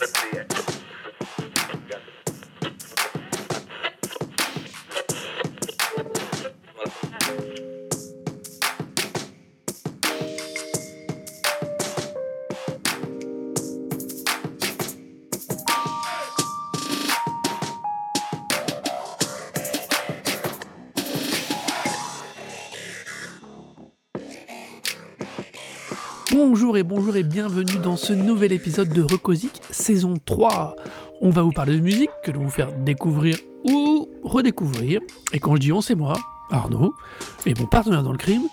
Let's see it. Bonjour et bonjour et bienvenue dans ce nouvel épisode de Recosic saison 3. On va vous parler de musique, que de vous faire découvrir ou redécouvrir. Et quand je dis on, c'est moi, Arnaud, et mon partenaire dans le crime.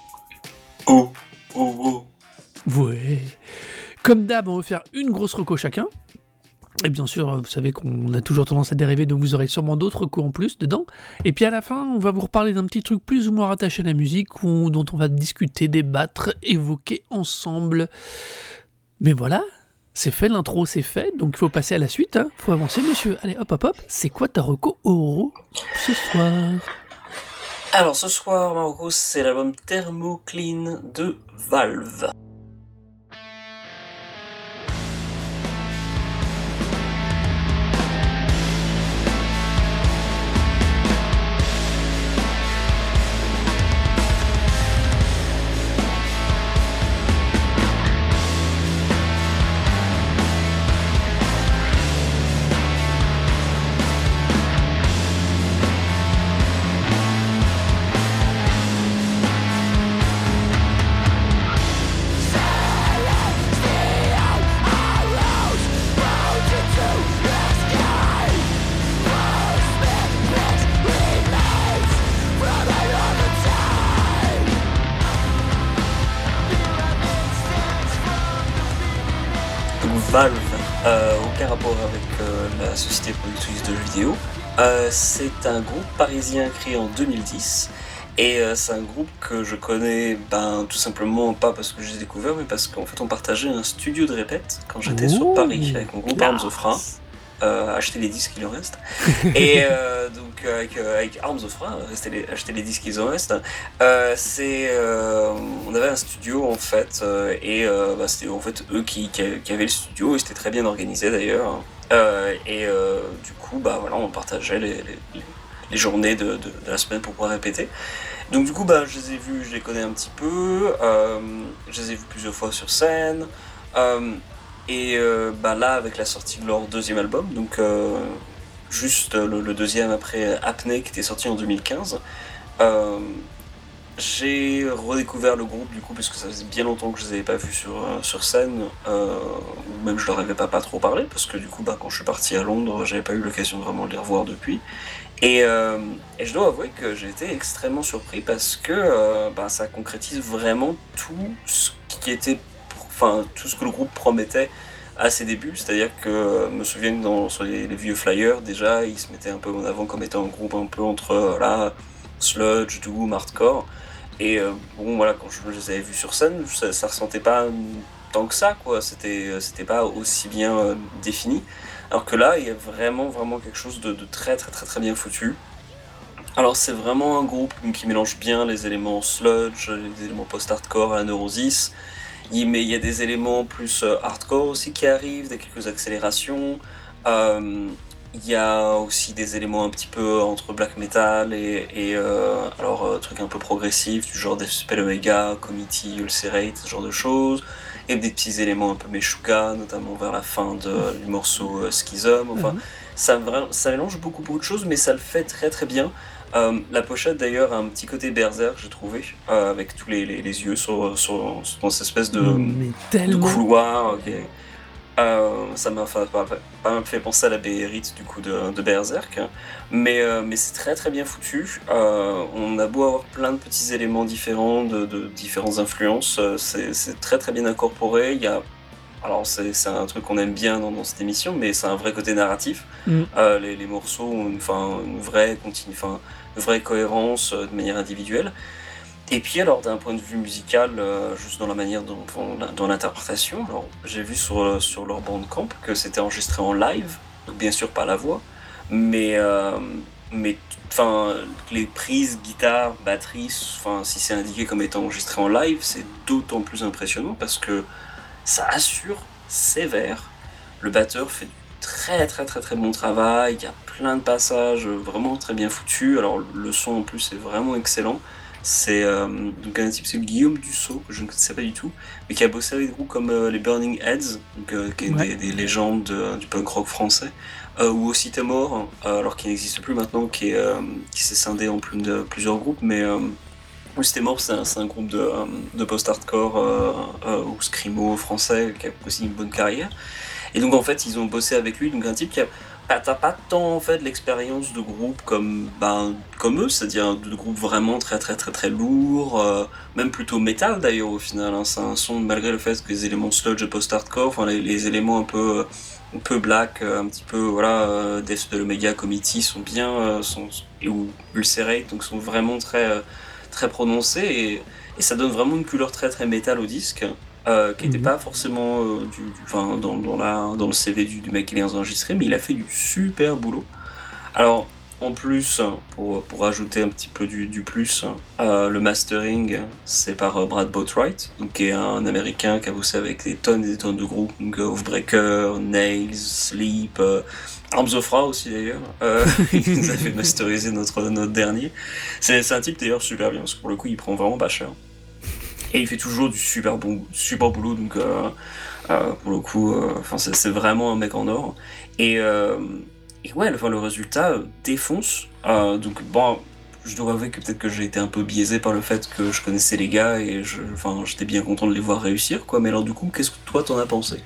Oh, oh, oh. Ouais. Comme d'hab, on va faire une grosse reco chacun. Et bien sûr, vous savez qu'on a toujours tendance à dériver, donc vous aurez sûrement d'autres coups en plus dedans. Et puis à la fin, on va vous reparler d'un petit truc plus ou moins rattaché à la musique, ou, dont on va discuter, débattre, évoquer ensemble. Mais voilà, c'est fait, l'intro c'est fait, donc il faut passer à la suite. Hein. faut avancer, monsieur. Allez, hop, hop, hop. C'est quoi ta reco Oro ce soir? Alors ce soir, Marocco, c'est l'album Thermoclean de. Valve, société productrice de jeux vidéo. Euh, c'est un groupe parisien créé en 2010 et c'est un groupe que je connais ben, tout simplement pas parce que j'ai découvert mais parce qu'en fait on partageait un studio de répète quand j'étais sur Paris avec mon groupe Arms of. Euh, acheter les disques il en reste. Et euh, donc avec, euh, avec, Arms of Ra, les, acheter les disques il en reste. c'est, on avait un studio en fait, et bah, c'était en fait eux qui, qui, avaient le studio, et c'était très bien organisé d'ailleurs. et du coup, bah voilà, on partageait les, les, les journées de, de, la semaine pour pouvoir répéter. Donc du coup, bah, je les ai vus, je les connais un petit peu, je les ai vus plusieurs fois sur scène. Et euh, bah là, avec la sortie de leur deuxième album, donc euh, juste le, deuxième après Apnée qui était sorti en 2015, euh, j'ai redécouvert le groupe du coup parce que ça faisait bien longtemps que je les avais pas vus sur, sur scène, ou même je leur avais pas, pas trop parlé parce que du coup bah, quand je suis parti à Londres, j'avais pas eu l'occasion de vraiment les revoir depuis. Et, et, je dois avouer que j'ai été extrêmement surpris parce que bah, ça concrétise vraiment tout ce qui était enfin tout ce que le groupe promettait à ses débuts, c'est-à-dire que je me souviens dans, sur les, vieux flyers déjà, ils se mettaient un peu en avant comme étant un groupe un peu entre là, sludge, doom, hardcore. Et euh, bon voilà, quand je, les avais vus sur scène, ça, ça ressentait pas tant que ça, quoi. C'était c'était pas aussi bien euh, défini. Alors que là, il y a vraiment vraiment quelque chose de, de très très très très bien foutu. Alors c'est vraiment un groupe qui mélange bien les éléments sludge, les éléments post-hardcore la Neurosis, il, y a des éléments plus euh, hardcore aussi qui arrivent, des quelques accélérations. Euh, il y a aussi des éléments un petit peu entre black metal et, et euh, alors trucs un peu progressifs du genre des Spell Omega, Committee, Ulcerate, ce genre de choses. Et des petits éléments un peu Meshuga, notamment vers la fin de, du morceau Schism. Enfin, mhm. ça, ça mélange beaucoup, beaucoup de choses, mais ça le fait très très bien. Euh, la pochette d'ailleurs a un petit côté berserk, j'ai trouvé, euh, avec tous les, les, yeux sur, sur, dans cette espèce de, de couloir. Euh, ça m'a fait penser à la Béhérite du coup de, de Berserk, mais, mais c'est très très bien foutu. on a beau avoir plein de petits éléments différents, de, de différentes influences, c'est très très bien incorporé. Il y a alors c'est un truc qu'on aime bien dans, cette émission, mais c'est un vrai côté narratif. Mm. les, les, morceaux ont une, une vraie continue, vraie cohérence euh, de manière individuelle. Et puis alors d'un point de vue musical, euh, juste dans la manière dont, dans l'interprétation, alors j'ai vu sur, euh, sur leur bandcamp que c'était enregistré en live, donc bien sûr pas la voix, mais, mais enfin les prises guitare, batterie, enfin si c'est indiqué comme étant enregistré en live, c'est d'autant plus impressionnant parce que ça assure sévère Le batteur fait du très très très très bon travail. Il y a plein de passages vraiment très bien foutus. Alors le son en plus est vraiment excellent. C'est euh, donc un type, c'est Guillaume Dussault, que je ne sais pas du tout, mais qui a bossé avec des groupes comme euh, les Burning Heads, donc, euh, qui est Ouais. des, des légendes du punk rock français, ou aussi Temor, euh, alors qu'il n'existe plus maintenant, qui est, qui s'est scindé en plus de plusieurs groupes, mais oui, c'est un, c'est un groupe de, euh, de post-hardcore euh, euh, ou screamo français qui a aussi une bonne carrière. Et donc en fait, ils ont bossé avec lui, donc un type qui a pas, t'as pas tant en fait l'expérience de groupe comme ben, comme eux, c'est-à-dire de groupes vraiment très très très très lourds, euh, même plutôt métal d'ailleurs au final. hein. c'est un son malgré le fait que les éléments sludge post-hardcore, enfin les, éléments un peu un peu black, un petit peu voilà, euh, Death de l'Omega Committee sont bien euh, sont ou Ulcerate, donc sont vraiment très très prononcés et, et ça donne vraiment une couleur très très métal au disque. euh, qui n'était Mhm. pas forcément euh, du, du- enfin, dans, dans, la, dans le CV du, du mec qui l'a enregistré, mais il a fait du super boulot. Alors, en plus, pour, pour ajouter un petit peu du, du plus, euh, le mastering, c'est par Brad Boatwright, donc, qui est un américain qui a bossé avec des tonnes et des tonnes de groupes, donc Oathbreaker, Nails, Sleep, Arms of Ra aussi d'ailleurs. Euh, il nous a fait masteriser notre, notre dernier. C'est un type d'ailleurs super bien, parce que pour le coup, il prend vraiment pas cher. Et il fait toujours du super bon, super boulot, donc euh, euh, pour le coup, c'est vraiment un mec en or. Et, et ouais, enfin, le résultat défonce. Donc bon, je dois avouer que peut-être que j'ai été un peu biaisé par le fait que je connaissais les gars et enfin, j'étais bien content de les voir réussir, quoi. Mais alors du coup, qu'est-ce que toi t'en as pensé?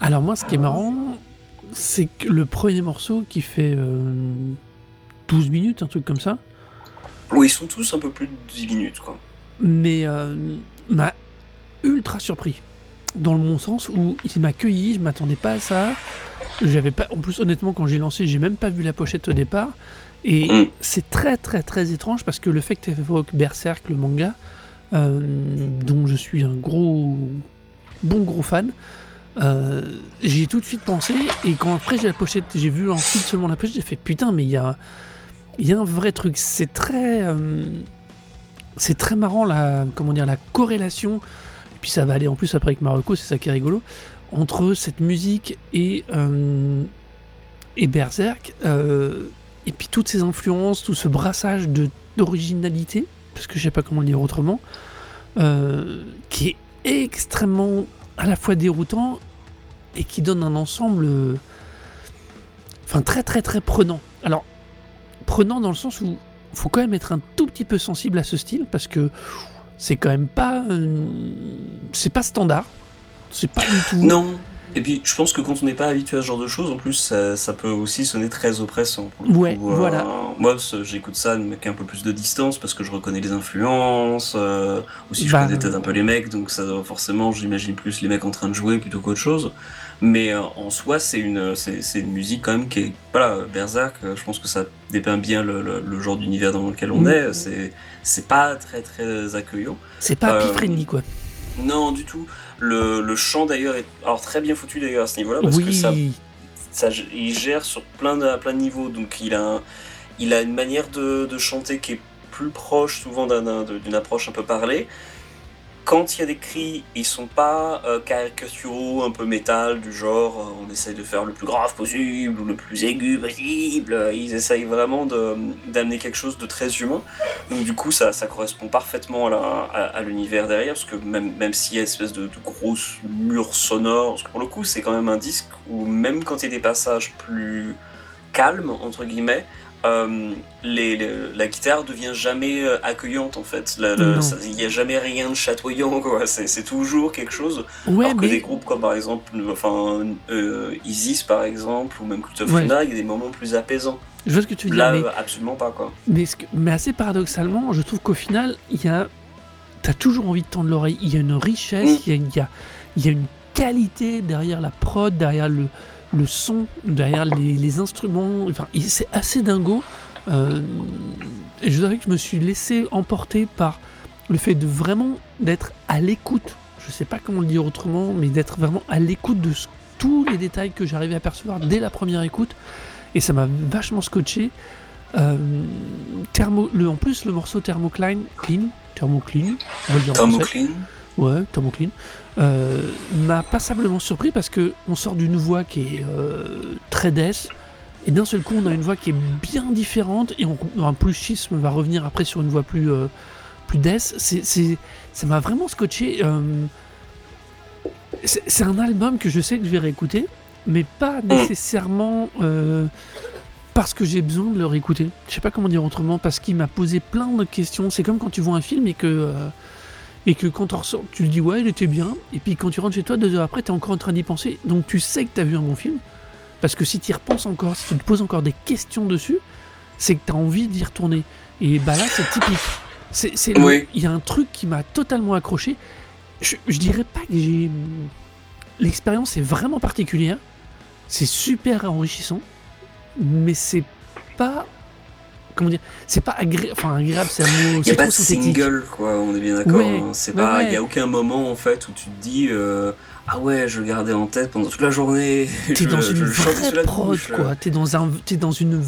Alors moi, ce qui est marrant, c'est que le premier morceau qui fait euh, 12 minutes, un truc comme ça, Oui, ils sont tous un peu plus de 10 minutes, quoi. mais euh, m'a ultra surpris. Dans le bon sens où il m'a accueilli, je m'attendais pas à ça. J'avais pas, en plus honnêtement quand j'ai lancé, j'ai même pas vu la pochette au départ. Et Mm. c'est très très très étrange parce que le fait que tu évoques Berserk, le manga, euh, dont je suis un gros, bon gros fan, euh, j'y ai tout de suite pensé. Et quand après j'ai la pochette, j'ai vu ensuite seulement la pochette, j'ai fait putain, mais il y a, y a un vrai truc. C'est très, euh, c'est très marrant la, comment dire, la corrélation. Et puis ça va aller en plus après avec Marocco, c'est ça qui est rigolo entre cette musique et euh, et Berserk. et puis toutes ces influences, tout ce brassage de d'originalité, parce que je sais pas comment le dire autrement, qui est extrêmement à la fois déroutant et qui donne un ensemble, enfin très très très prenant. Alors prenant dans le sens où faut quand même être un tout petit peu sensible à ce style parce que c'est quand même pas, c'est pas standard, c'est pas du tout. Non. Et puis, je pense que quand on n'est pas habitué à ce genre de choses, en plus, ça, ça peut aussi sonner très oppressant. pour le Ouais, coup. Euh, voilà. Moi, j'écoute ça avec un peu plus de distance parce que je reconnais les influences. euh, aussi, je Bah, connais peut-être un peu les mecs, donc ça, forcément, j'imagine plus les mecs en train de jouer plutôt qu'autre chose. Mais euh, en soi, c'est une, c'est, une musique quand même qui est. Voilà, Berserk, euh, je pense que ça dépeint bien le, le- le genre d'univers dans lequel on Mm. est. C'est, c'est pas très très accueillant. C'est pas Euh, friendly quoi. Non, du tout. Le, le chant d'ailleurs est alors très bien foutu d'ailleurs à ce niveau-là parce que ça, il gère sur plein de, plein de niveaux. Donc il a, un- il a une manière de, de chanter qui est plus proche souvent d'un- d'un- d'une approche un peu parlée. Quand il y a des cris, ils sont pas euh, caricaturaux, un peu métal, du genre euh, on essaye de faire le plus grave possible ou le plus aigu possible. Ils essayent vraiment d'amener quelque chose de très humain. Donc du coup, ça, correspond parfaitement à, l'univers derrière, parce que même, même s'il y a une espèce de, de grosse mur sonore, pour le coup, c'est quand même un disque où même quand il y a des passages plus calmes, entre guillemets, euh, les, les- la guitare devient jamais euh, accueillante en fait. Il n'y a jamais rien de chatoyant, quoi. C'est, toujours quelque chose. ouais, alors que mais des groupes comme par exemple, enfin, euh, Isis par exemple, ou même Cult of Ouais. Luna, il y a des moments plus apaisants. je vois ce que tu veux dire. Là, mais- absolument pas, quoi. Mais, ce que- mais assez paradoxalement, je trouve qu'au final, il y a. T'as toujours envie de tendre l'oreille. Il y a une richesse, Mm. il, y a, y a une qualité derrière la prod, derrière le, le son, derrière les, les instruments. Enfin, c'est assez dingo. Euh, et je dirais que je me suis laissé emporter par le fait de vraiment d'être à l'écoute. Je sais pas comment le dire autrement, mais d'être vraiment à l'écoute de tous les détails que j'arrivais à percevoir dès la première écoute. Et ça m'a vachement scotché. Euh, thermo, le, en plus, le morceau Thermocline, clean, Thermoclean, on va le dire en français. Thermoclean Ouais, Tom O'Clean. Euh, m'a passablement surpris parce que on sort d'une voix qui est euh, très death et d'un seul coup on a une voix qui est bien différente et on, un plus schisme va revenir après sur une voix plus euh, plus death. C'est, c'est, ça m'a vraiment scotché. euh, c'est, un album que je sais que je vais réécouter, mais pas nécessairement euh, parce que j'ai besoin de le réécouter. Je sais pas comment dire autrement, parce qu'il m'a posé plein de questions. C'est comme quand tu vois un film et que euh, et que quand on ressort, tu le dis ouais, il était bien, et puis quand tu rentres chez toi, deux heures après, tu es encore en train d'y penser, donc tu sais que tu as vu un bon film, parce que si tu y repenses encore, si tu te poses encore des questions dessus, c'est que tu as envie d'y retourner. Et bah là, c'est typique. C'est, Oui. Il y a un truc qui m'a totalement accroché. Je, je dirais pas que j'ai. L'expérience est vraiment particulière. C'est super enrichissant. Mais c'est pas. Comment dire C'est pas agréable. Enfin, agréable, c'est un mot. Il n'y c'est a pas de single, quoi, on est bien d'accord. Ouais, hein. C'est ouais, pas, il ouais. n'y a aucun moment en fait où tu te dis euh, ah ouais, je le gardais en tête pendant toute la journée. T'es dans une vraie prod, quoi. T'es dans un, t'es dans une,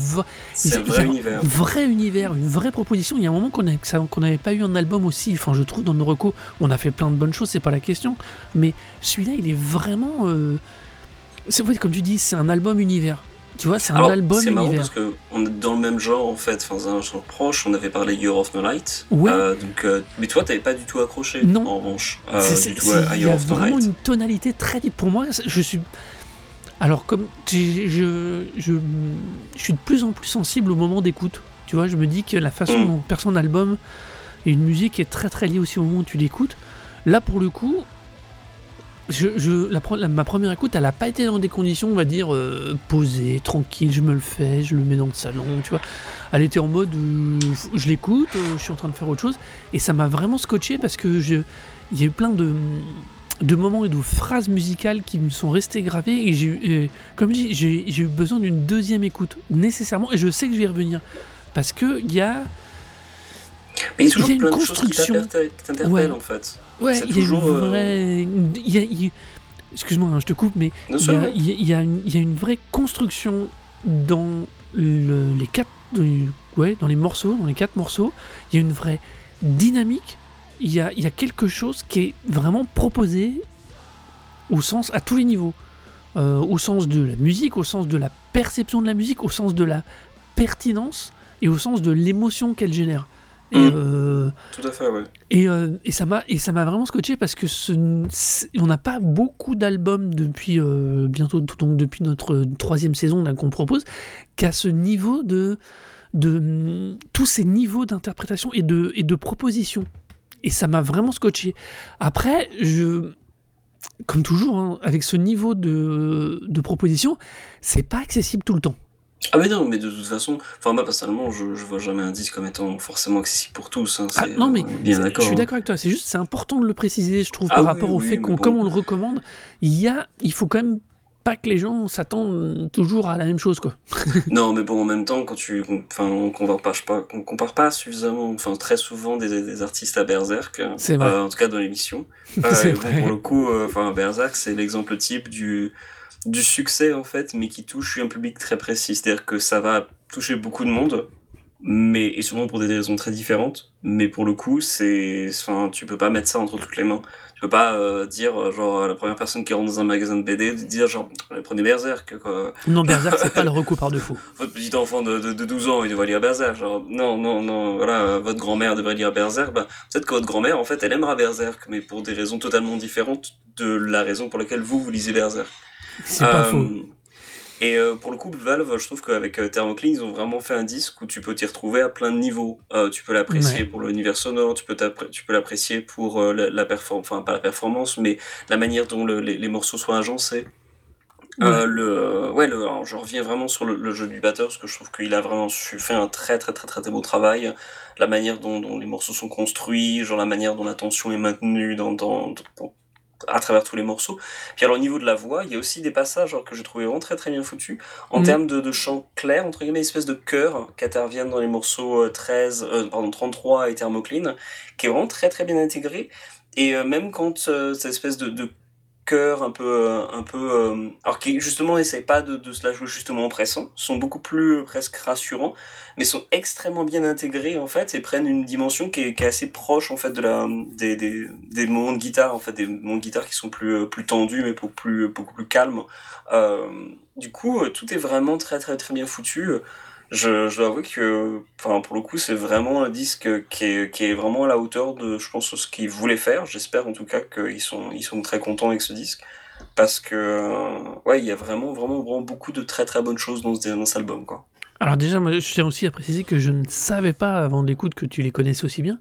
C'est un y vrai univers. un vrai univers, une vraie proposition. Il y a un moment qu'on qu'on n'avait pas eu un album aussi. Enfin, je trouve dans nos recos, on a fait plein de bonnes choses, c'est pas la question. Mais celui-là, il est vraiment. euh, C'est comme tu dis, c'est un album univers. Tu vois, c'est un Alors, album c'est marrant parce que on est dans le même genre en fait, enfin un genre proche. On avait parlé Year of No Light. Ouais. Euh, donc, euh, mais toi, t'avais pas du tout accroché. Non. En revanche, euh, C'est- à Il y a vraiment une tonalité très. Pour moi, je suis. Alors, comme je, je, je suis de plus en plus sensible au moment d'écoute. Tu vois, je me dis que la façon Mm. dont perce un album et une musique est très très liée aussi au moment où tu l'écoutes. Là, pour le coup, je, je- la, pre- la- ma première écoute, elle n'a pas été dans des conditions, on va dire, euh, posées, tranquille, je me le fais, je le mets dans le salon, tu vois. Elle était en mode, euh, je l'écoute, euh, je suis en train de faire autre chose, et ça m'a vraiment scotché parce que il y a eu plein de, de moments et de phrases musicales qui me sont restées gravées, et j'ai, comme je dis, j'ai, eu besoin d'une deuxième écoute, nécessairement, et je sais que je vais y revenir. Parce que il y a, Mais il y a il y a toujours une plein de choses qui construction. qui t'interpellent, Ouais. en fait. Ouais, il y a toujours, une euh, vraie. il y a- Excuse-moi, hein, je te coupe, mais il y, a, vrai. il y a- il y a une, il y a une vraie construction dans le- les quatre, euh, ouais, dans les morceaux, dans les quatre morceaux. Il y a une vraie dynamique. Il y a, il y a quelque chose qui est vraiment proposé au sens à tous les niveaux, Euh, au sens de la musique, au sens de la perception de la musique, au sens de la pertinence et au sens de l'émotion qu'elle génère. Et, Mm. euh, Tout à fait, ouais. et, euh, et ça m'a et ça m'a vraiment scotché parce que ce, on n'a pas beaucoup d'albums depuis euh, bientôt donc depuis notre troisième saison là, qu'on propose qu'à ce niveau de de mm, tous ces niveaux d'interprétation et de et de proposition et ça m'a vraiment scotché après je comme toujours hein, avec ce niveau de de proposition c'est pas accessible tout le temps Ah mais non, mais de toute façon, enfin moi personnellement, je, je vois jamais un disque comme étant forcément accessible pour tous. Hein, Ah, non mais est bien d'accord. je suis d'accord avec toi. C'est juste, c'est important de le préciser, je trouve, Ah par oui, rapport au fait qu'on, bon. comme on le recommande, il y a, il faut quand même pas que les gens s'attendent toujours à la même chose, quoi. Non, mais bon, en même temps, quand tu, enfin, on compare pas, pas, on compare pas suffisamment, enfin, très souvent des, des artistes à Berserk. C'est vrai. euh, en tout cas dans l'émission. Vrai. pour le coup, euh, enfin, Berserk, c'est l'exemple type du, du succès en fait, mais qui touche un public très précis. C'est-à-dire que ça va toucher beaucoup de monde, mais et souvent pour des raisons très différentes. Mais pour le coup, c'est, enfin, tu peux pas mettre ça entre toutes les mains. Tu peux pas euh, dire euh, genre la première personne qui rentre dans un magasin de BD de dire genre prenez Berserk quoi. Non, Berserk, c'est pas le recours par défaut. Votre petit enfant de, de, de 12 ans, il devrait lire Berserk. Genre, non, non, non, voilà, votre grand-mère devrait lire Berserk. Bah, peut-être que votre grand-mère, en fait, elle aimera Berserk, mais pour des raisons totalement différentes de la raison pour laquelle vous, vous lisez Berserk. C'est pas Euh, faux. Et euh, pour le coup, Valve, je trouve qu'avec euh, Thermoclean, ils ont vraiment fait un disque où tu peux t'y retrouver à plein de niveaux. Euh, tu peux l'apprécier Ouais. pour l'univers sonore, tu peux, tu peux l'apprécier pour la, la performance, enfin pas la performance, mais la manière dont le- les, les morceaux sont agencés. Ouais. le, ouais, le, alors, je reviens vraiment sur le, le jeu du batteur parce que je trouve qu'il a vraiment su, fait un très très très très très beau travail. La manière dont, dont les morceaux sont construits, genre la manière dont la tension est maintenue dans, dans, dans- à travers tous les morceaux. Puis alors au niveau de la voix, il y a aussi des passages que j'ai trouvé vraiment très très bien foutus en Mhm. termes de, de chant clair, entre guillemets, espèce de chœur qui interviennent dans les morceaux euh, 13, euh, pardon, 33 et Thermoclean, qui est vraiment très très bien intégré. Et euh, même quand euh, cette espèce de, de chœurs un peu, un peu, alors qui justement n'essayent pas de, de, se la jouer justement en pressant, sont beaucoup plus presque rassurants, mais sont extrêmement bien intégrés en fait et prennent une dimension qui est, assez proche en fait de la des, des, des, moments de guitare en fait des moments de guitare qui sont plus plus tendus mais beaucoup plus beaucoup plus calmes. Euh, du coup, tout est vraiment très très très bien foutu. Je, dois avouer que, enfin, pour le coup, c'est vraiment un disque qui est, vraiment à la hauteur de, je pense, ce qu'ils voulaient faire. J'espère en tout cas qu'ils sont, très contents avec ce disque. Parce que, ouais, il y a vraiment, vraiment, vraiment beaucoup de très très bonnes choses dans, ce, dans cet album. Alors déjà, je tiens aussi à préciser que je ne savais pas avant l'écoute que tu les connaissais aussi bien.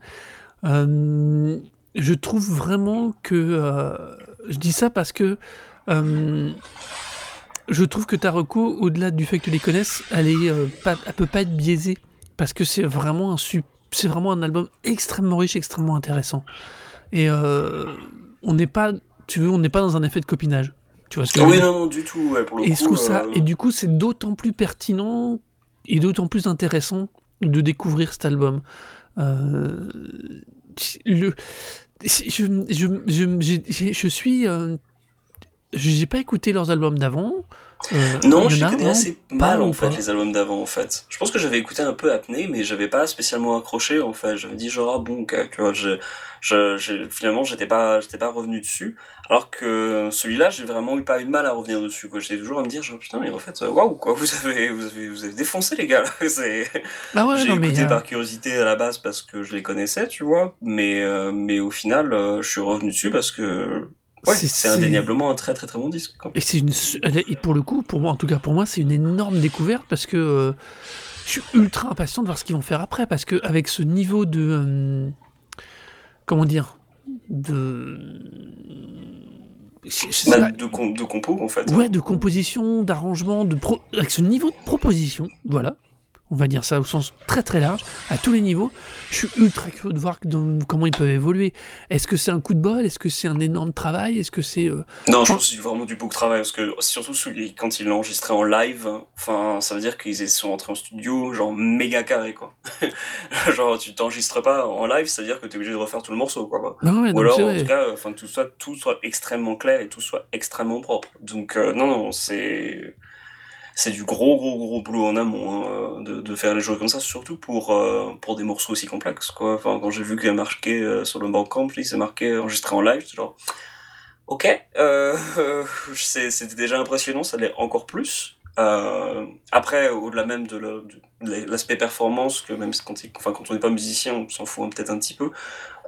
Euh, je trouve vraiment que... Euh, je dis ça parce que... Euh, je trouve que Taroko, au-delà du fait que tu les connaisses, elle, est, euh, pas, elle peut pas être biaisée. Parce que c'est vraiment, un, c'est vraiment un album extrêmement riche, extrêmement intéressant. Et euh, on n'est pas, tu veux, on n'est pas dans un effet de copinage. Tu vois ce que oui, non, non, du tout. Ouais, pour le et, coup, trouve ça, euh, et du coup, c'est d'autant plus pertinent et d'autant plus intéressant de découvrir cet album. Le, je, je, je, je suis j'ai pas écouté leurs albums d'avant. Euh, non, je connais assez mal en fait les albums d'avant en fait. Je pense que j'avais écouté un peu Apnée, mais j'avais pas spécialement accroché en fait. J'avais dit genre ah bon, tu vois, je, je, finalement j'étais pas, j'étais pas revenu dessus. Alors que celui-là, j'ai vraiment eu pas eu de mal à revenir dessus. Quoi, j'étais toujours à me dire genre putain, mais en fait, waouh quoi, vous avez, vous avez, vous avez défoncé les gars. C'est. Ah ouais, j'ai écouté mais, par curiosité à la base parce que je les connaissais, tu vois. Mais, euh, mais au final, euh, je suis revenu dessus parce que Ouais, c'est indéniablement un très très très bon disque. Et c'est une, et pour le coup, pour moi, en tout cas pour moi, c'est une énorme découverte parce que euh, je suis ultra impatient de voir ce qu'ils vont faire après parce que avec ce niveau de, euh, comment dire, de bah, de, de, compo en fait. Ouais, de composition, d'arrangement, de pro... avec ce niveau de proposition, voilà, on va dire ça au sens très très large, à tous les niveaux. Je suis ultra curieux de voir comment ils peuvent évoluer. Est-ce que c'est un coup de bol? Est-ce que c'est un énorme travail? Est-ce que c'est euh, Non, je pense que c'est vraiment du beau travail parce que surtout quand ils l'ont enregistré en live, enfin ça veut dire qu'ils sont rentrés en studio genre méga carré quoi. genre tu t'enregistres pas en live, ça veut dire que tu es obligé de refaire tout le morceau quoi. Non, ouais, Ou alors en tout cas, enfin tout soit tout soit extrêmement clair et tout soit extrêmement propre. Donc euh, non non c'est c'est du gros gros gros boulot en amont hein, de, de, faire les choses comme ça, surtout pour pour des morceaux aussi complexes quoi. Enfin quand j'ai vu qu'il y a marqué euh, sur le Bandcamp, il s'est marqué enregistré en live, genre ok, euh, c'était déjà impressionnant, ça l'est encore plus. Euh, après, au-delà même de l'aspect performance, que même quand, enfin, quand on n'est pas musicien, on s'en fout peut-être un petit peu.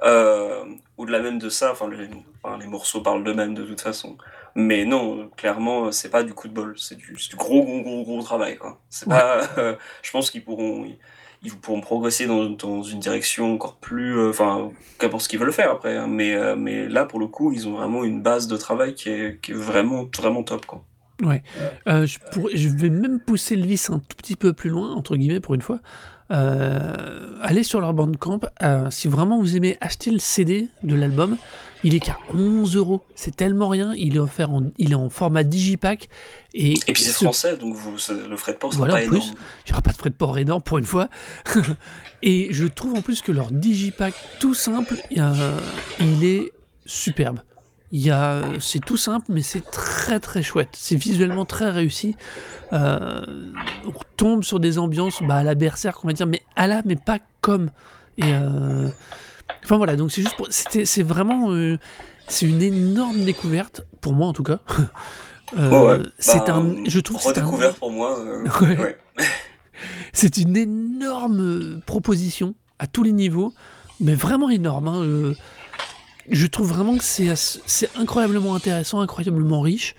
Euh, au-delà même de ça, enfin, les, les morceaux parlent d'eux-mêmes de toute façon. Mais non, clairement, c'est pas du coup de bol, c'est du, du, gros, gros, gros, gros travail. Quoi. C'est pas, euh, je pense qu'ils pourront, ils, pourront progresser dans, dans, une direction encore plus, euh, enfin, qu'importe ce qu'ils veulent faire après. Hein. mais, euh, mais là, pour le coup, ils ont vraiment une base de travail qui est, qui est vraiment, vraiment top. Quoi. Ouais. je, je vais même pousser le vice un tout petit peu plus loin, entre guillemets, pour une fois. allez sur leur bandcamp. si vraiment vous aimez acheter le CD de l'album, il est qu'à 11 euros. C'est tellement rien. Il est offert en, il est en format digipack. Et, et puis c'est français, donc vous, le frais de port sera pas énorme. Il n'y aura pas de frais de port énorme pour une fois. et je trouve en plus que leur digipack tout simple, il est superbe. Il c'est tout simple, mais c'est très très chouette. C'est visuellement très réussi. Euh, on tombe sur des ambiances bah, à la berserk, on va dire, mais à la, mais pas comme. Et euh, Enfin voilà, donc c'est juste pour. C'est vraiment. Euh, c'est une énorme découverte, pour moi en tout cas. Euh, c'est bah, un. Je trouve c'est un... pour moi. Euh, ouais. c'est une énorme proposition à tous les niveaux, mais vraiment énorme. Hein, je trouve vraiment que c'est incroyablement intéressant, incroyablement riche.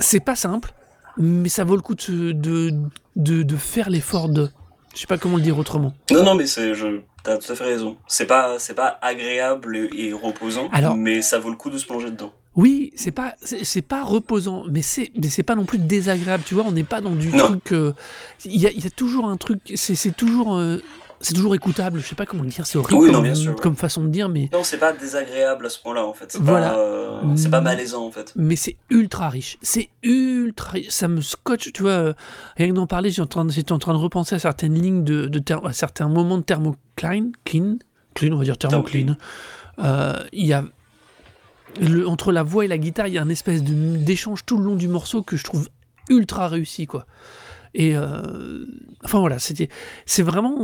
c'est pas simple, mais ça vaut le coup de, de, de, de faire l'effort de. Je sais pas comment le dire autrement. Non, non, mais c'est, je, t'as tout à fait raison. C'est pas, c'est pas agréable et reposant, Alors, mais ça vaut le coup de se plonger dedans. Oui, c'est pas, c'est, pas reposant, mais c'est, mais c'est pas non plus désagréable. Tu vois, on n'est pas dans du truc. Euh, il y, a, y, a, toujours un truc. C'est, c'est toujours. Euh, c'est toujours écoutable. Je sais pas comment le dire, c'est horrible comme, façon de dire, mais non, c'est pas désagréable à ce point-là en fait. C'est voilà. pas, euh, c'est pas malaisant en fait. Mais c'est ultra riche. C'est ultra. Riche. Ça me scotche, tu vois. Euh, rien que d'en parler, j'étais en, train de, en train de repenser à certaines lignes de, de à certains moments de thermocline, clean, clean, on va dire thermocline. Euh, il y a entre la voix et la guitare, il y a un espèce d'échange tout le long du morceau que je trouve ultra réussi, quoi. Et euh, enfin voilà, c'était, c'est vraiment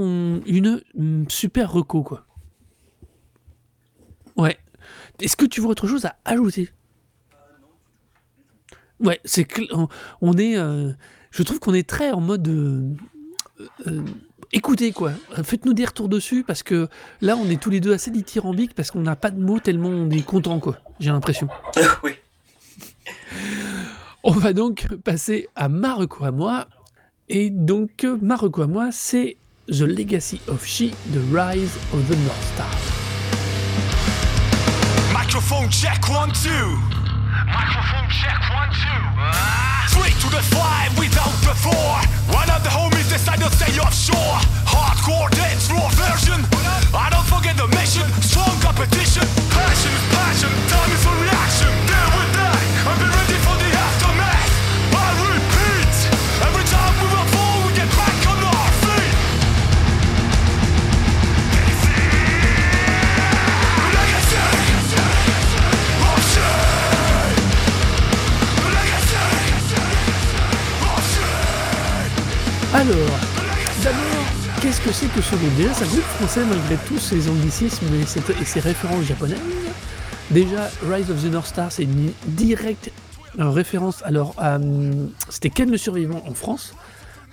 une, super reco, quoi. Ouais. Est-ce que tu vois autre chose à ajouter? Ouais, c'est on est, euh, je trouve qu'on est très en mode euh, écoutez quoi, faites-nous des retours dessus parce que là on est tous les deux assez dithyrambiques parce qu'on n'a pas de mots tellement on est content quoi, j'ai l'impression. oui. On va donc passer à Marco à moi. Et donc Marco à moi c'est The Legacy of She, The Rise of the North Star. Microphone check one two. Microphone check one two. Three to the five without the four. One of the homies decided to stay offshore. Hardcore dance floor version. I don't forget the mission. Strong competition. Passion passion. Time is for reaction. Alors, d'abord, qu'est-ce que c'est que ce groupe Déjà, c'est un groupe français malgré tous ses anglicismes et ses, références japonaises. Déjà, Rise of the North Star, c'est une directe euh, référence. Alors, c'était Ken le Survivant en France.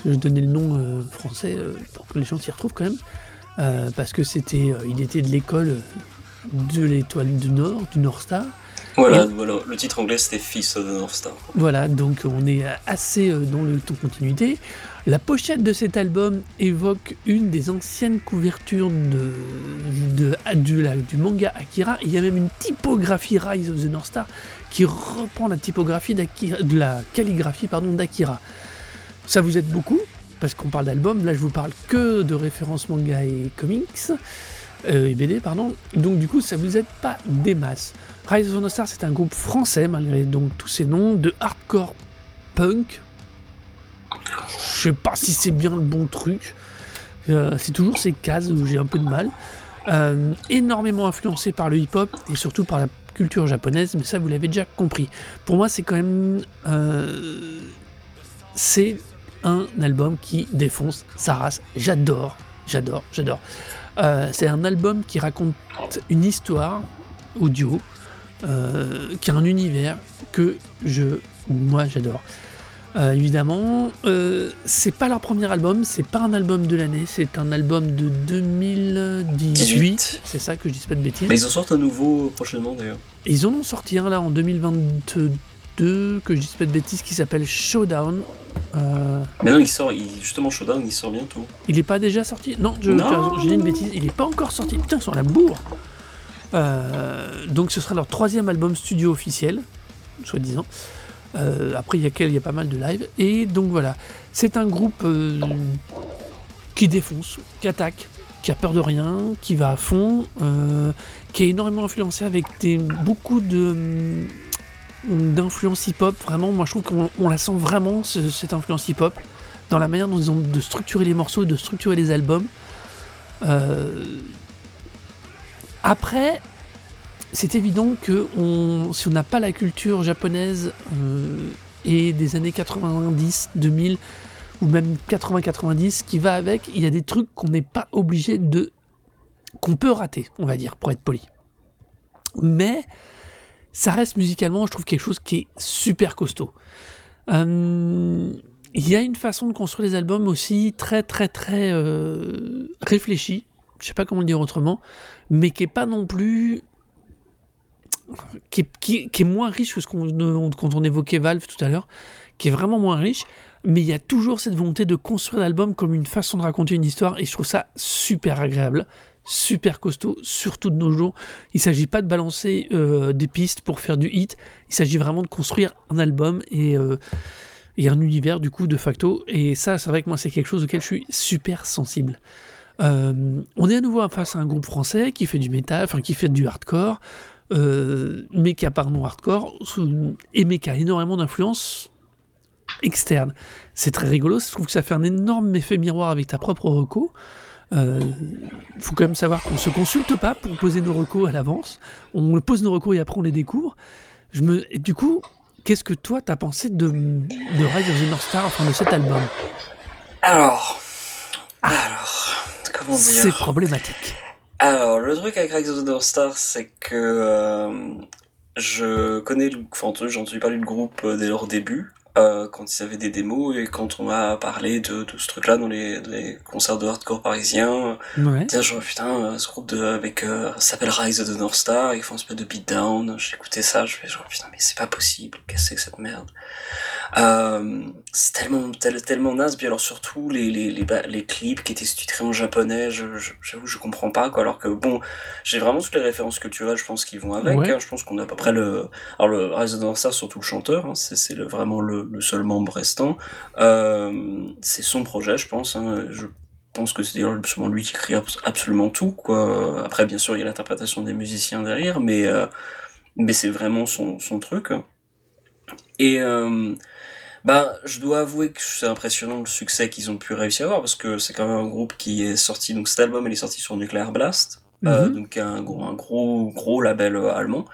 Je donnais le nom euh, français euh, pour que les gens s'y retrouvent quand même. parce que c'était, il était de l'école de l'étoile du Nord, du North Star. Voilà, voilà, le titre anglais c'était Fils of the North Star. Voilà, donc on est assez dans le ton continuité. La pochette de cet album évoque une des anciennes couvertures de, du manga Akira. Il y a même une typographie Rise of the North Star qui reprend la typographie de la calligraphie d'Akira. Ça vous aide beaucoup parce qu'on parle d'album. Là, je vous parle que de références manga et comics euh, et BD, pardon. Donc du coup, ça vous aide pas des masses. Rise of the North Star, c'est un groupe français malgré donc tous ces noms de hardcore punk je sais pas si c'est bien le bon truc. Euh, c'est toujours ces cases où j'ai un peu de mal. Euh, énormément influencé par le hip-hop et surtout par la culture japonaise, mais ça vous l'avez déjà compris. Pour moi, c'est quand même. Euh, c'est un album qui défonce sa race. J'adore, j'adore, j'adore. c'est un album qui raconte une histoire audio, qui a un univers que je. Moi, j'adore. Euh, évidemment, euh, c'est pas leur premier album, c'est pas un album de l'année, c'est un album de 2018. C'est ça que je dis pas de bêtises. Mais ils en sortent un nouveau prochainement d'ailleurs. Ils en ont sorti un là en 2022, que je dis pas de bêtises, qui s'appelle Showdown. Euh, Mais non, il sort, justement Showdown, il sort bientôt. Il est pas déjà sorti? Non, je, j'ai dit une bêtise, il est pas encore sorti. Putain, ils sont à la bourre. donc ce sera leur troisième album studio officiel, soi-disant. Euh, après, il y, a, il y a pas mal de live. Et donc voilà, c'est un groupe euh, qui défonce, qui attaque, qui a peur de rien, qui va à fond, euh, qui est énormément influencé avec des, beaucoup de d'influence hip-hop. Vraiment, moi je trouve qu'on la sent vraiment, cette influence hip-hop, dans la manière dont ils ont de structurer les morceaux, de structurer les albums. Après, c'est évident que si on n'a pas la culture japonaise euh, et des années 90, 2000 ou même 80-90 qui va avec, il y a des trucs qu'on n'est pas obligé de. qu'on peut rater, on va dire, pour être poli. Mais ça reste musicalement, je trouve, quelque chose qui est super costaud. Euh, il y a une façon de construire les albums aussi très, très, très euh, réfléchie. Je sais pas comment le dire autrement, mais qui est pas non plus qui est, moins riche que ce qu'on quand on évoquait Valve tout à l'heure, qui est vraiment moins riche, mais il y a toujours cette volonté de construire l'album comme une façon de raconter une histoire, et je trouve ça super agréable, super costaud, surtout de nos jours. Il ne s'agit pas de balancer euh, des pistes pour faire du hit, il s'agit vraiment de construire un album et, euh, et, un univers du coup de facto, et ça c'est vrai que moi c'est quelque chose auquel je suis super sensible. Euh, on est à nouveau face à un groupe français qui fait du métal, enfin qui fait du hardcore, euh, mais qui a pas nom hardcore, et mais qui a énormément d'influence externe. C'est très rigolo, je trouve que ça fait un énorme effet miroir avec ta propre reco. Il faut quand même savoir qu'on se consulte pas pour poser nos recours à l'avance. On pose nos recours et après on les découvre. Je me... Et du coup, qu'est-ce que toi t'as pensé de, de Rise of the North Star, enfin de cet album? Alors, alors, comment dire? C'est problématique. Alors, le truc avec Rise of the North Star, c'est que euh, je connais, le- enfin, j'ai entendu parler du groupe euh, dès leur début, euh, quand ils avaient des démos et quand on m'a parlé de, de ce truc-là dans les, dans les concerts de hardcore parisiens. Ouais. Tiens, genre, putain, euh, ce groupe de, avec, euh, s'appelle Rise of the North Star, ils font un espèce de beatdown. Écouté ça, je fais genre, putain, mais c'est pas possible, qu'est-ce que cette merde? Euh, c'est tellement, tel- tellement naze, puis alors surtout les, les, les, clips qui étaient sous-titrés en japonais, je, je- j'avoue, je comprends pas, quoi, alors que bon, j'ai vraiment toutes les références culturelles, je pense, qui vont avec, Ouais. hein, je pense qu'on a à peu près le, alors le Rise of the North Star, surtout le chanteur, hein, c'est, c'est le, vraiment le, le seul membre restant, euh, c'est son projet, je pense, hein, je pense que c'est d'ailleurs absolument lui qui écrit abs- absolument tout, quoi. Après, bien sûr, il y a l'interprétation des musiciens derrière, mais, euh, mais c'est vraiment son, son truc. Et euh, bah, je dois avouer que c'est impressionnant le succès qu'ils ont pu réussir à avoir, parce que c'est quand même un groupe qui est sorti, donc cet album, il est sorti sur Nuclear Blast, euh, Mhm. donc un, gros- un gros, gros label allemand.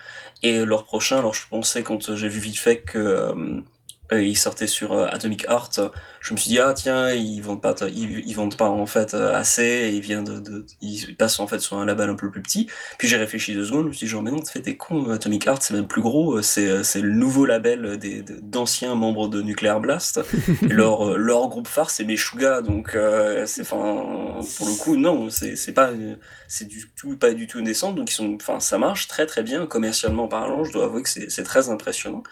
Et leur prochain, alors je pensais quand j'ai vu vite fait que euh, ils sortaient sur euh, Atomic Heart, je me suis dit ah tiens ils vendent pas, ils, ils vendent pas en fait euh, assez, et ils viennent de, de- ils passent en fait sur un label un peu plus petit. Puis j'ai réfléchi deux secondes, je me suis dit genre mais non tu fais des cons, Atomic Heart c'est même plus gros, euh, c'est euh, c'est le nouveau label des de- d'anciens membres de Nuclear Blast. Et leur leur groupe phare c'est Meshuga. Donc euh, c'est enfin pour le coup non c'est c'est pas c'est du tout pas du tout descente. Donc ils sont enfin ça marche très très bien. Commercialement parlant je dois avouer que c'est c'est très impressionnant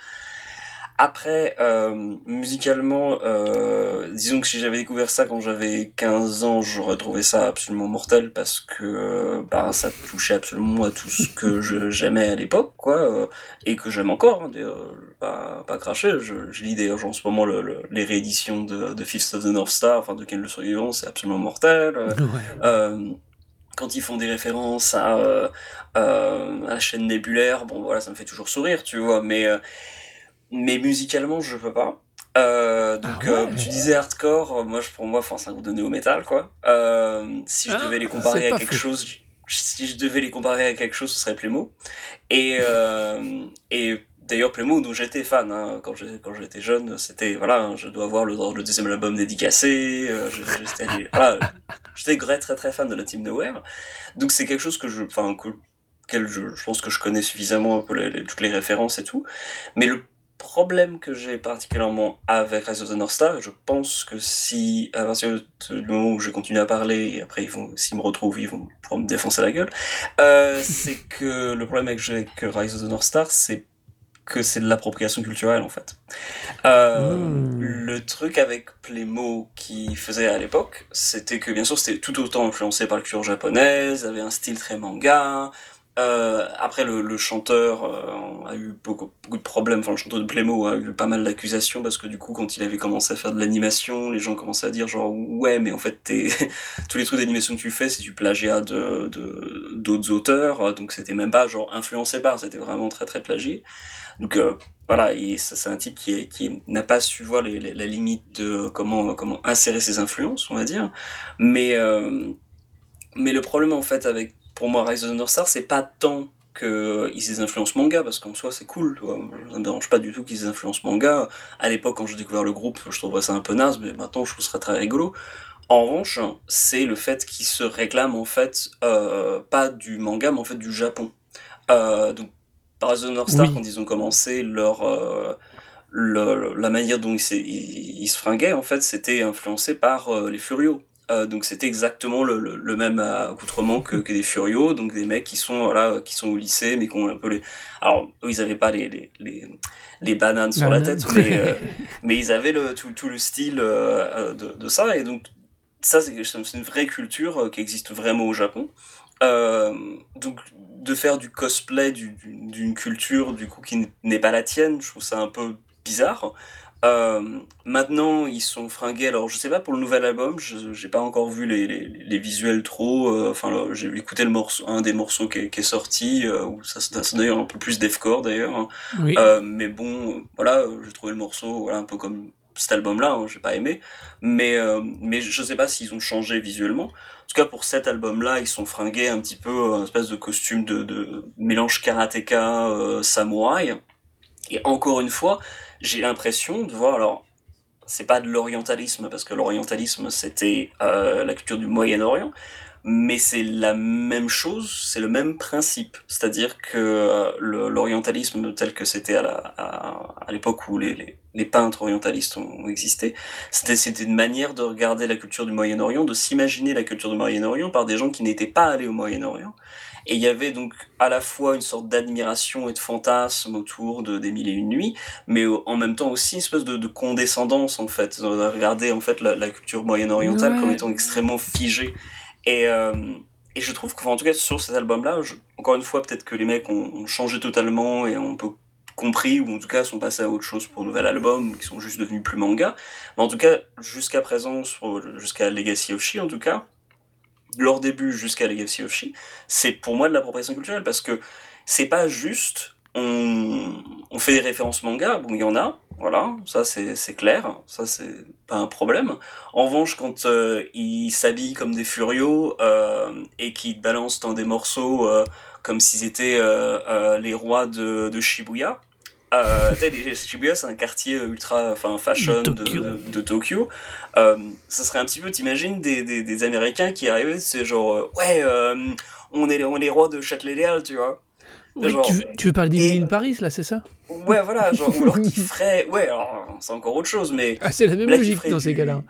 après euh, musicalement euh, disons que si j'avais découvert ça quand j'avais 15 ans j'aurais trouvé ça absolument mortel parce que euh, bah, ça touchait absolument à tout ce que j'aimais à l'époque quoi et que j'aime encore hein, pas cracher je, je lis d'ailleurs en ce moment le- le- les rééditions de, de Fifth of the North Star enfin de Ken le survivant c'est absolument mortel Ouais. euh, quand ils font des références à, à la chaîne nébulaire, bon voilà, ça me fait toujours sourire, tu vois, mais, mais musicalement, je peux pas. Euh, donc, Ah ouais. euh, tu disais hardcore, euh, moi, je, pour moi, enfin, c'est un groupe de néo-metal, quoi. Euh, si je Ah, devais les comparer à quelque chose, si je devais les comparer à quelque chose, ce serait Plémo. Et, euh, et d'ailleurs, Plémo, dont j'étais fan, hein, quand j'étais jeune, c'était, voilà, hein, je dois avoir le, le deuxième album dédicacé, euh, j'étais voilà, j'étais très, très, très fan de la Team Nowhere. Donc, c'est quelque chose que je, enfin, je, je pense que je connais suffisamment un peu les- les- toutes les références et tout. Mais le problème que j'ai particulièrement avec Rise of the North Star, je pense que si, à partir du moment où je continue à parler, et après ils vont, s'ils me retrouvent, ils vont pouvoir me défoncer la gueule, euh, c'est que le problème avec, avec Rise of the North Star, c'est que c'est de l'appropriation culturelle en fait. Euh, Mm. Le truc avec Playmo qui faisait à l'époque, c'était que bien sûr c'était tout autant influencé par la culture japonaise, avait un style très manga. Euh, après le, chanteur euh, a eu beaucoup, de problèmes, enfin le chanteur de Playmo a eu pas mal d'accusations parce que du coup quand il avait commencé à faire de l'animation, les gens commençaient à dire genre ouais mais en fait t'es tous les trucs d'animation que tu fais c'est du plagiat d'autres auteurs, donc c'était même pas genre influencé par, c'était vraiment très très plagié. Donc euh, voilà, c'est un type qui, qui n'a pas su voir la limite de comment, comment insérer ses influences, on va dire. Mais, euh, mais le problème en fait avec, pour moi, Rise of the North Star, c'est pas tant qu'ils influencent manga, parce qu'en soi c'est cool, tu vois. ça me dérange pas du tout qu'ils influencent manga. À l'époque, quand j'ai découvert le groupe, je trouverais ça un peu naze, mais maintenant je trouve ça très rigolo. En revanche, c'est le fait qu'ils se réclament en fait euh, pas du manga, mais en fait du Japon. Euh, donc, par The North Star, Oui. quand ils ont commencé leur euh, le- la manière dont ils- ils se fringuaient, en fait, c'était influencé par euh, les Furios. Euh, donc c'était exactement le, le- le même accoutrement que, que des Furios, donc des mecs qui sont voilà, qui sont au lycée, mais qui ont un peu les. Alors eux, ils avaient pas les les, les, les bananes sur la tête, mais euh, mais ils avaient le, tout, tout le style euh, de, de ça, et donc ça c'est c'est une vraie culture qui existe vraiment au Japon. Donc de faire du cosplay du- du- d'une culture du coup qui n'est pas la tienne, je trouve ça un peu bizarre. Euh, maintenant, ils sont fringués. Alors, je sais pas pour le nouvel album, je j'ai pas encore vu les, les, les visuels trop. euh, Enfin, j'ai écouté le morceau, un des morceaux qui est, qui est sorti, euh, où ça c'est d'ailleurs un peu plus deathcore d'ailleurs. Oui. Euh, mais bon, voilà, j'ai trouvé le morceau, voilà, un peu comme cet album-là, hein, j'ai pas aimé, mais, euh, mais je sais pas s'ils ont changé visuellement. En tout cas, pour cet album-là, ils sont fringués un petit peu un espèce de costume de, de mélange karatéka, samouraï. Et encore une fois, j'ai l'impression de voir, alors, c'est pas de l'orientalisme, parce que l'orientalisme, c'était euh, la culture du Moyen-Orient, mais c'est la même chose, c'est le même principe. C'est-à-dire que euh, l'orientalisme tel que c'était à, à, l'époque où les, les, les, peintres orientalistes ont, existé, c'était une manière de regarder la culture du Moyen-Orient, de s'imaginer la culture du Moyen-Orient par des gens qui n'étaient pas allés au Moyen-Orient. Et il y avait donc à la fois une sorte d'admiration et de fantasme autour de des mille et une nuits, mais en même temps aussi une espèce de, de condescendance en fait, de regarder en fait la, la culture moyen-orientale comme étant extrêmement figée. Et, euh, et je trouve qu'en tout cas sur cet album-là, encore une fois, peut-être que les mecs ont, ont, changé totalement et ont peu compris, ou en tout cas sont passés à autre chose pour le nouvel album, ou qui sont juste devenus plus manga. Mais en tout cas, jusqu'à présent, jusqu'à Legacy of She en tout cas, leur début jusqu'à Legacy of She, c'est pour moi de l'appropriation culturelle, parce que c'est pas juste on, fait des références manga, bon, il y en a, voilà, ça c'est clair, ça c'est pas un problème. En revanche, quand euh, ils s'habillent comme des furios euh, et qu'ils balancent dans des morceaux euh, comme s'ils étaient les rois de Shibuya, Shibuya c'est un quartier ultra enfin fashion de, de, de Tokyo, ça serait un petit peu, t'imagines, des, des, des, Américains qui arrivaient, c'est genre, ouais, on, est, on est les rois de Châtelet-Léal, tu vois. Oui, genre, tu, veux, tu, veux, parler d'Emily Paris, là, c'est ça? Ouais, voilà, genre, ou alors qui ferait. Ouais, alors, c'est encore autre chose, mais. Ah, c'est la même logique dans du... ces cas-là.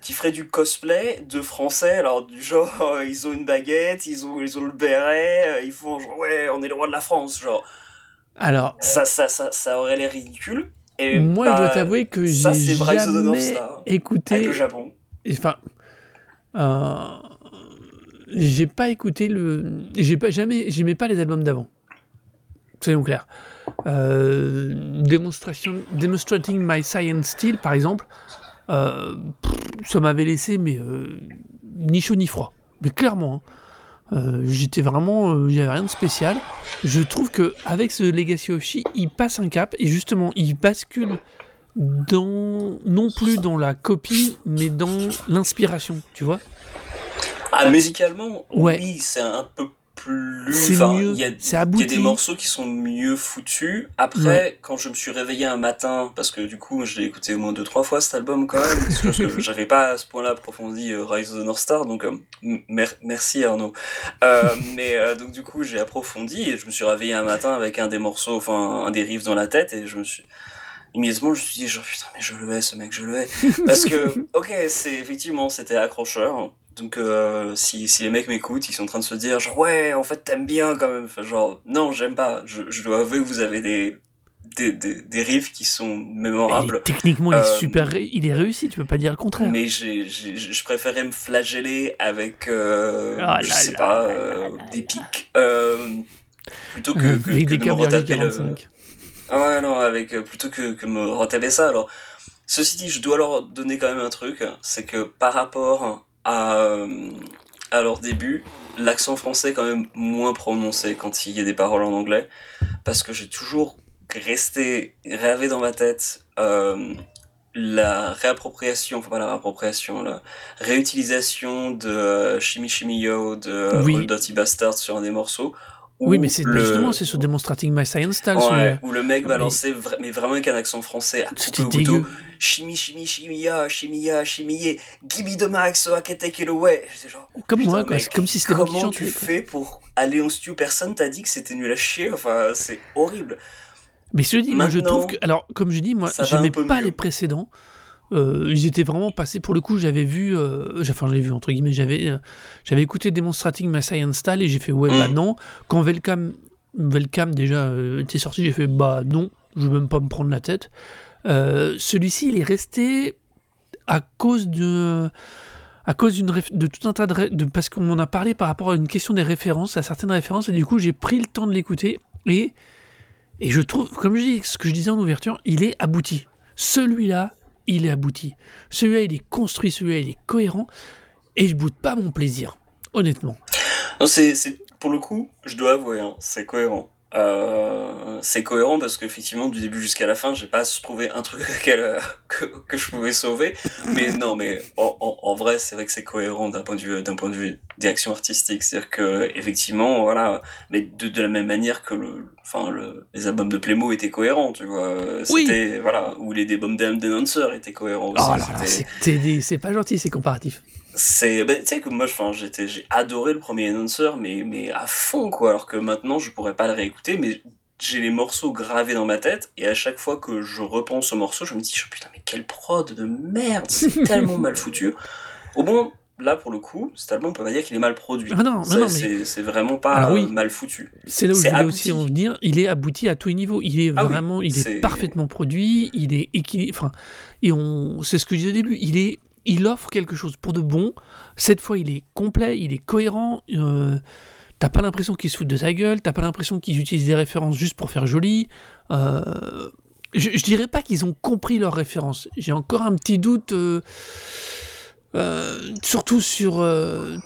Qui ferait du cosplay de français, alors du genre, euh, ils ont une baguette, ils ont, ils ont le béret, euh, ils font genre, ouais, on est le roi de la France, genre. Alors. Ça, ça, ça, ça aurait l'air ridicule. Et moi, bah, je dois t'avouer que j'ai jamais écouté. Avec le Japon. Enfin. Euh, j'ai pas écouté le. J'ai pas jamais. J'aimais pas les albums d'avant soyons clairs. Euh, demonstration, demonstrating my science style, par exemple, euh, ça m'avait laissé mais ni chaud ni froid. Mais clairement, hein, euh, j'étais vraiment, il n'y avait rien de spécial. Je trouve que avec ce Legacy of She, il passe un cap et justement, il bascule dans non plus dans la copie, mais dans l'inspiration, tu vois. Ah, musicalement, ouais. oui, c'est un peu plus. C'est. Il y, a, y des morceaux qui sont mieux foutus. Après, ouais. quand je me suis réveillé un matin, parce que du coup, je l'ai écouté au moins deux trois fois cet album quand même, parce que j'avais pas à ce point-là approfondi euh, Rise of the North Star, donc euh, mer merci Arnaud. Euh, mais euh, donc du coup, j'ai approfondi et je me suis réveillé un matin avec un des morceaux, enfin un des riffs dans la tête et je me suis immédiatement je me suis dit genre putain mais je le hais ce mec je le hais parce que ok c'est effectivement c'était accrocheur donc euh, si, si les mecs m'écoutent, ils sont en train de se dire genre ouais en fait t'aimes bien quand même. Enfin, genre non j'aime pas. Je, je, dois avouer que vous avez des des, des, des riffs qui sont mémorables. Techniquement il est euh, super, il est réussi. Tu peux pas dire le contraire. Mais j'ai, j'ai, je préférais me flageller avec euh, oh je sais pas des pics plutôt que, que, avec que des de me retaper le. Ah ouais non avec plutôt que que me retaper ça alors. Ceci dit, je dois leur donner quand même un truc, c'est que par rapport à, à leur début, l'accent français est quand même moins prononcé quand il y a des paroles en anglais, parce que j'ai toujours resté rêvé dans ma tête euh, la réappropriation, enfin pas la réappropriation, la réutilisation de Shimmy Shimmy Yo de Oui. Dirty Bastard sur un des morceaux. Oui, mais c'est le- justement, c'est sur Demonstrating My Science Style, Ouais, où le mec Mais- balançait, vra- mais vraiment avec un accent français, à C'était couper au couteau. dégueu. Shimi, shimi, shimiya, shimiya, shimiye, give me the max away. C'est genre, Comme moi, quoi. mec, comme si c'était comment tu fais pour aller en studio? Personne t'a dit que c'était nul à chier, enfin, c'est horrible. Mais je dis, moi je trouve que. Alors, comme je dis, moi, va un peu pas mieux. les précédents. Euh, ils étaient vraiment passés. Pour le coup, j'avais vu. Euh, j'ai- enfin, j'avais vu, entre guillemets, j'avais euh, j'avais écouté Demonstrating My Science Style et j'ai fait, ouais, Mm. bah non. Quand Welcome, Welcome déjà euh, était sorti, j'ai fait, bah non, je veux même pas me prendre la tête. Celui-ci, il est resté à cause de. À cause d'une de tout un tas de parce qu'on en a parlé par rapport à une question des références, à certaines références, et du coup j'ai pris le temps de l'écouter et et je trouve, comme je dis, ce que je disais en ouverture, il est abouti. Celui-là, il est abouti. Celui-là, il est construit, celui-là, il est cohérent. Et je boude pas mon plaisir, honnêtement. Non, c'est, pour le coup, je dois avouer, hein, c'est cohérent. Euh, c'est cohérent parce qu'effectivement, du début jusqu'à la fin, j'ai pas trouvé un truc que, que, je pouvais sauver. Mais non, mais en, en, vrai, c'est vrai que c'est cohérent d'un point de vue, d'un point de vue direction artistique. C'est-à-dire que, effectivement, voilà, mais de, de la même manière que le, enfin, le, les albums de Playmo étaient cohérents, tu vois. C'était, voilà, ou les albums d'Announcer étaient cohérents aussi. Oh c'est pas gentil, ces comparatifs c'est ben, tu sais que moi j'étais j'ai adoré le premier announcer mais mais à fond quoi. Alors que maintenant je pourrais pas le réécouter mais j'ai les morceaux gravés dans ma tête et à chaque fois que je repense au morceau je me dis oh, putain mais quelle prod de merde c'est tellement mal foutu. Au bon là pour le coup cet album on peut pas dire qu'il est mal produit. Ah non, non, c'est vraiment pas mal foutu. C'est là où je voulais aussi en venir. Il est abouti à tous les niveaux. Il est ah vraiment il est... parfaitement produit. Il est équilibré. Enfin et on c'est ce que je disais au début. Il est il offre quelque chose pour de bon. Cette fois, il est complet, il est cohérent. Euh, t'as pas l'impression qu'il se fout de sa gueule, t'as pas l'impression qu'ils utilisent des références juste pour faire joli. Euh, je, je, dirais pas qu'ils ont compris leurs références. J'ai encore un petit doute. Euh, surtout sur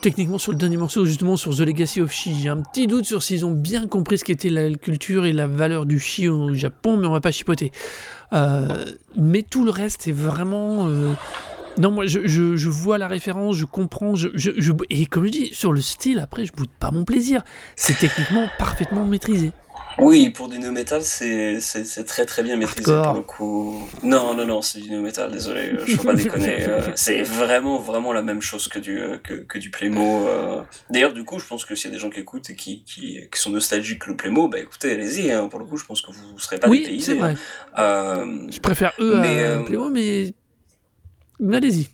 techniquement sur le dernier morceau justement sur The Legacy of Shi j'ai un petit doute sur s'ils ont bien compris ce qu'était la culture et la valeur du Shi au Japon mais on va pas chipoter mais tout le reste est vraiment non, moi, je, je, vois la référence, je comprends, je, je, et comme je dis, sur le style, après, je boude pas mon plaisir. C'est techniquement parfaitement maîtrisé. Oui, pour du no metal, c'est très très bien maîtrisé pour le coup. Non, non, non, c'est du no metal, désolé, je peux pas déconner. Euh, c'est vraiment vraiment la même chose que du, euh, que, que du Playmo. Euh. D'ailleurs, du coup, je pense que s'il y a des gens qui écoutent et qui, qui, qui sont nostalgiques que le Playmo, bah écoutez, allez-y, hein, pour le coup, je pense que vous ne serez pas oui, c'est vrai. Hein. Je préfère eux à Playmo, mais Allez-y.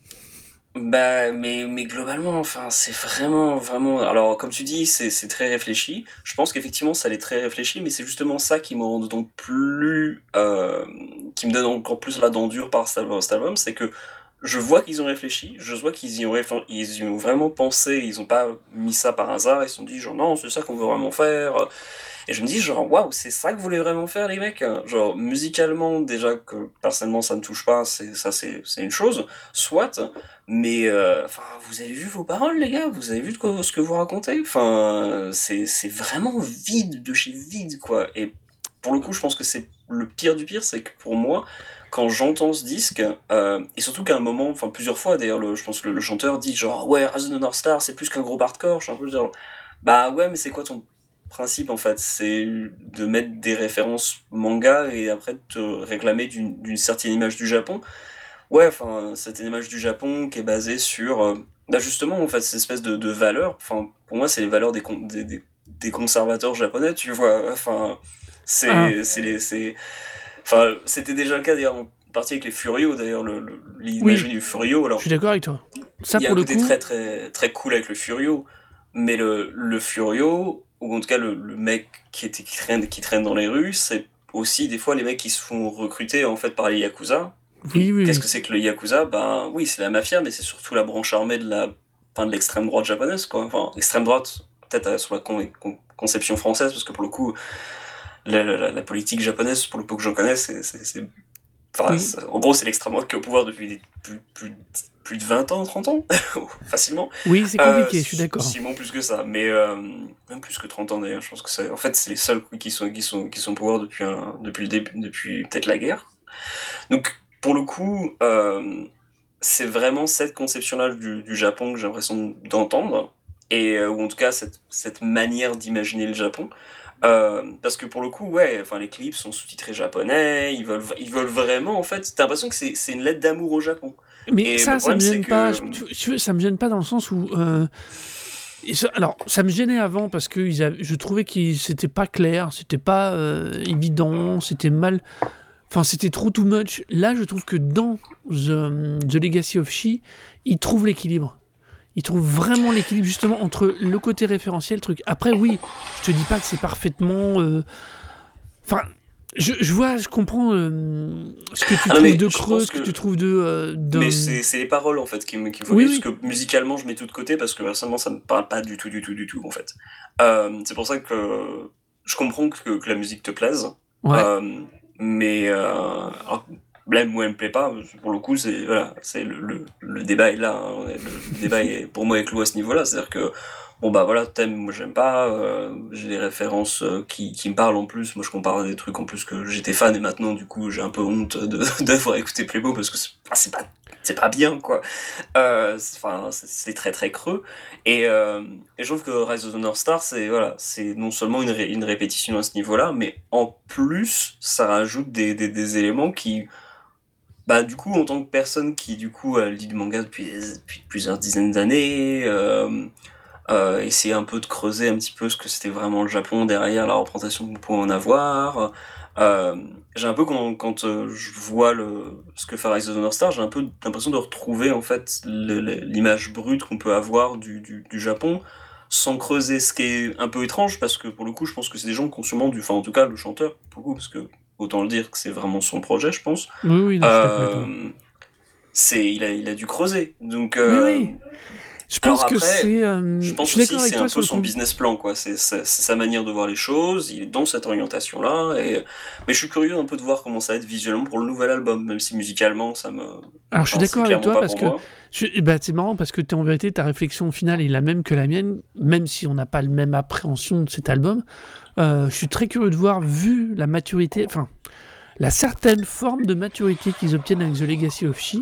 Bah, mais, mais globalement, enfin, c'est vraiment, vraiment. Alors, comme tu dis, c'est très réfléchi. Je pense qu'effectivement, ça l'est très réfléchi, mais c'est justement ça qui me rend donc plus. Euh, qui me donne encore plus la dent dure par cet album, c'est que je vois qu'ils ont réfléchi, je vois qu'ils y, ont y ont vraiment pensé, ils ont pas mis ça par hasard, ils se sont dit, genre, non, c'est ça qu'on veut vraiment faire. Et je me dis, genre, waouh, c'est ça que vous voulez vraiment faire, les mecs? Genre, musicalement, déjà que personnellement ça ne touche pas, c'est ça, c'est une chose, soit, mais euh, vous avez vu vos paroles, les gars? Vous avez vu ce que vous racontez? Enfin, c'est vraiment vide de chez vide, quoi. Et pour le coup, je pense que c'est le pire du pire, c'est que pour moi, quand j'entends ce disque, euh, et surtout qu'à un moment, enfin plusieurs fois d'ailleurs, je pense que le, chanteur dit genre ouais, Rise of the North Star, c'est plus qu'un gros hardcore. Je suis un peu genre bah ouais, mais c'est quoi ton principe en fait, c'est de mettre des références manga et après te réclamer d'une certaine image du Japon. Ouais, enfin, cette image du Japon qui est basée sur, euh, bah justement, en fait, cette espèce de, de valeurs. Enfin, pour moi, c'est les valeurs des, des, des, conservateurs japonais, tu vois. Enfin, c'est, ah. c'est, enfin, c'était déjà le cas d'ailleurs en partie avec les Furio, d'ailleurs, l'image du Furio. Alors, je suis d'accord avec toi. Ça, il y a pour un côté très, très, très cool avec le Furio, mais le, le Furio, ou en tout cas le, mec qui, était, qui, traîne, qui traîne dans les rues, c'est aussi des fois les mecs qui se font recruter en fait par les Yakuza. Oui, oui, Qu'est-ce que c'est que le Yakuza? Ben oui, c'est la mafia, mais c'est surtout la branche armée de la de l'extrême droite japonaise, quoi. Enfin, extrême droite, peut-être euh, sur la conception française, parce que pour le coup, la, politique japonaise, pour le peu que j'en connais, c'est en gros, c'est l'extrême droite qui est au pouvoir depuis plus, plus, plus, de 20 ans, 30 ans, facilement. Oui, c'est compliqué, je suis d'accord. Simon plus que ça, mais euh, même plus que 30 ans d'ailleurs. Je pense que c'est, en fait, c'est les seuls qui sont, qui sont, qui sont au pouvoir depuis, un, depuis le début, depuis peut-être la guerre. Donc, pour le coup, euh, c'est vraiment cette conception-là du, du, Japon que j'ai l'impression d'entendre, et euh, ou en tout cas cette, cette manière d'imaginer le Japon. Euh, parce que pour le coup, ouais, enfin les clips sont sous-titrés japonais, ils veulent, ils veulent vraiment, en fait, t'as l'impression que c'est une lettre d'amour au Japon. Mais ça, ça me gêne pas. ça me gêne pas dans le sens où. Euh, alors, ça me gênait avant parce que je trouvais que c'était pas clair, c'était pas euh, évident, c'était mal. Enfin, c'était trop too much. Là, je trouve que dans The, The Legacy of She, ils trouvent l'équilibre il trouve vraiment l'équilibre justement entre le côté référentiel, truc. Après, oui, je te dis pas que c'est parfaitement. Euh, enfin, je, je, vois, je comprends euh, ce que tu ah trouves de creux, ce que, tu trouves de. Euh, mais c'est les paroles en fait qui me qui oui, parce que musicalement je mets tout de côté parce que personnellement ça me parle pas du tout, du tout, du tout en fait. c'est pour ça que je comprends que, que, la musique te plaise. Ouais. mais blême ou elle me plaît pas, pour le coup, c'est voilà, c'est le, le, débat est là. Hein. Le, débat est pour moi est clos à ce niveau-là. C'est-à-dire que bon bah voilà, thème, moi j'aime pas, euh, j'ai des références euh, qui, qui me parlent en plus, moi je compare des trucs en plus que j'étais fan et maintenant du coup j'ai un peu honte d'avoir écouté Playboy parce que c'est pas pas bien quoi. Euh, enfin c'est très très creux et, je trouve que Rise of the North Star c'est voilà c'est non seulement une, une répétition à ce niveau-là, mais en plus ça rajoute des, des, des éléments qui bah du coup en tant que personne qui du coup lit du manga depuis, plusieurs dizaines d'années euh, essayer un peu de creuser un petit peu ce que c'était vraiment le Japon derrière la représentation qu'on pouvait en avoir euh, j'ai un peu quand, quand euh, je vois le ce que fait Rise of the North Star j'ai un peu l'impression de retrouver en fait l'image brute qu'on peut avoir du, du, du, Japon sans creuser ce qui est un peu étrange parce que pour le coup je pense que c'est des gens consomment du enfin en tout cas le chanteur beaucoup parce que autant le dire que c'est vraiment son projet, je pense. Oui, oui, euh, c'est, il a, il a dû creuser. Donc, oui, oui. Je pense que c'est. Euh, je pense je aussi c'est un peu son business plan, quoi. C'est sa manière de voir les choses. Il est dans cette orientation-là. Et... Mais je suis curieux un peu de voir comment ça va être visuellement pour le nouvel album, même si musicalement, ça me. Alors, je suis d'accord avec toi parce que. Je... Bah, c'est marrant parce que es, en vérité, ta réflexion finale est la même que la mienne, même si on n'a pas la même appréhension de cet album. Euh, je suis très curieux de voir, vu la maturité, enfin, la certaine forme de maturité qu'ils obtiennent avec The Legacy of She.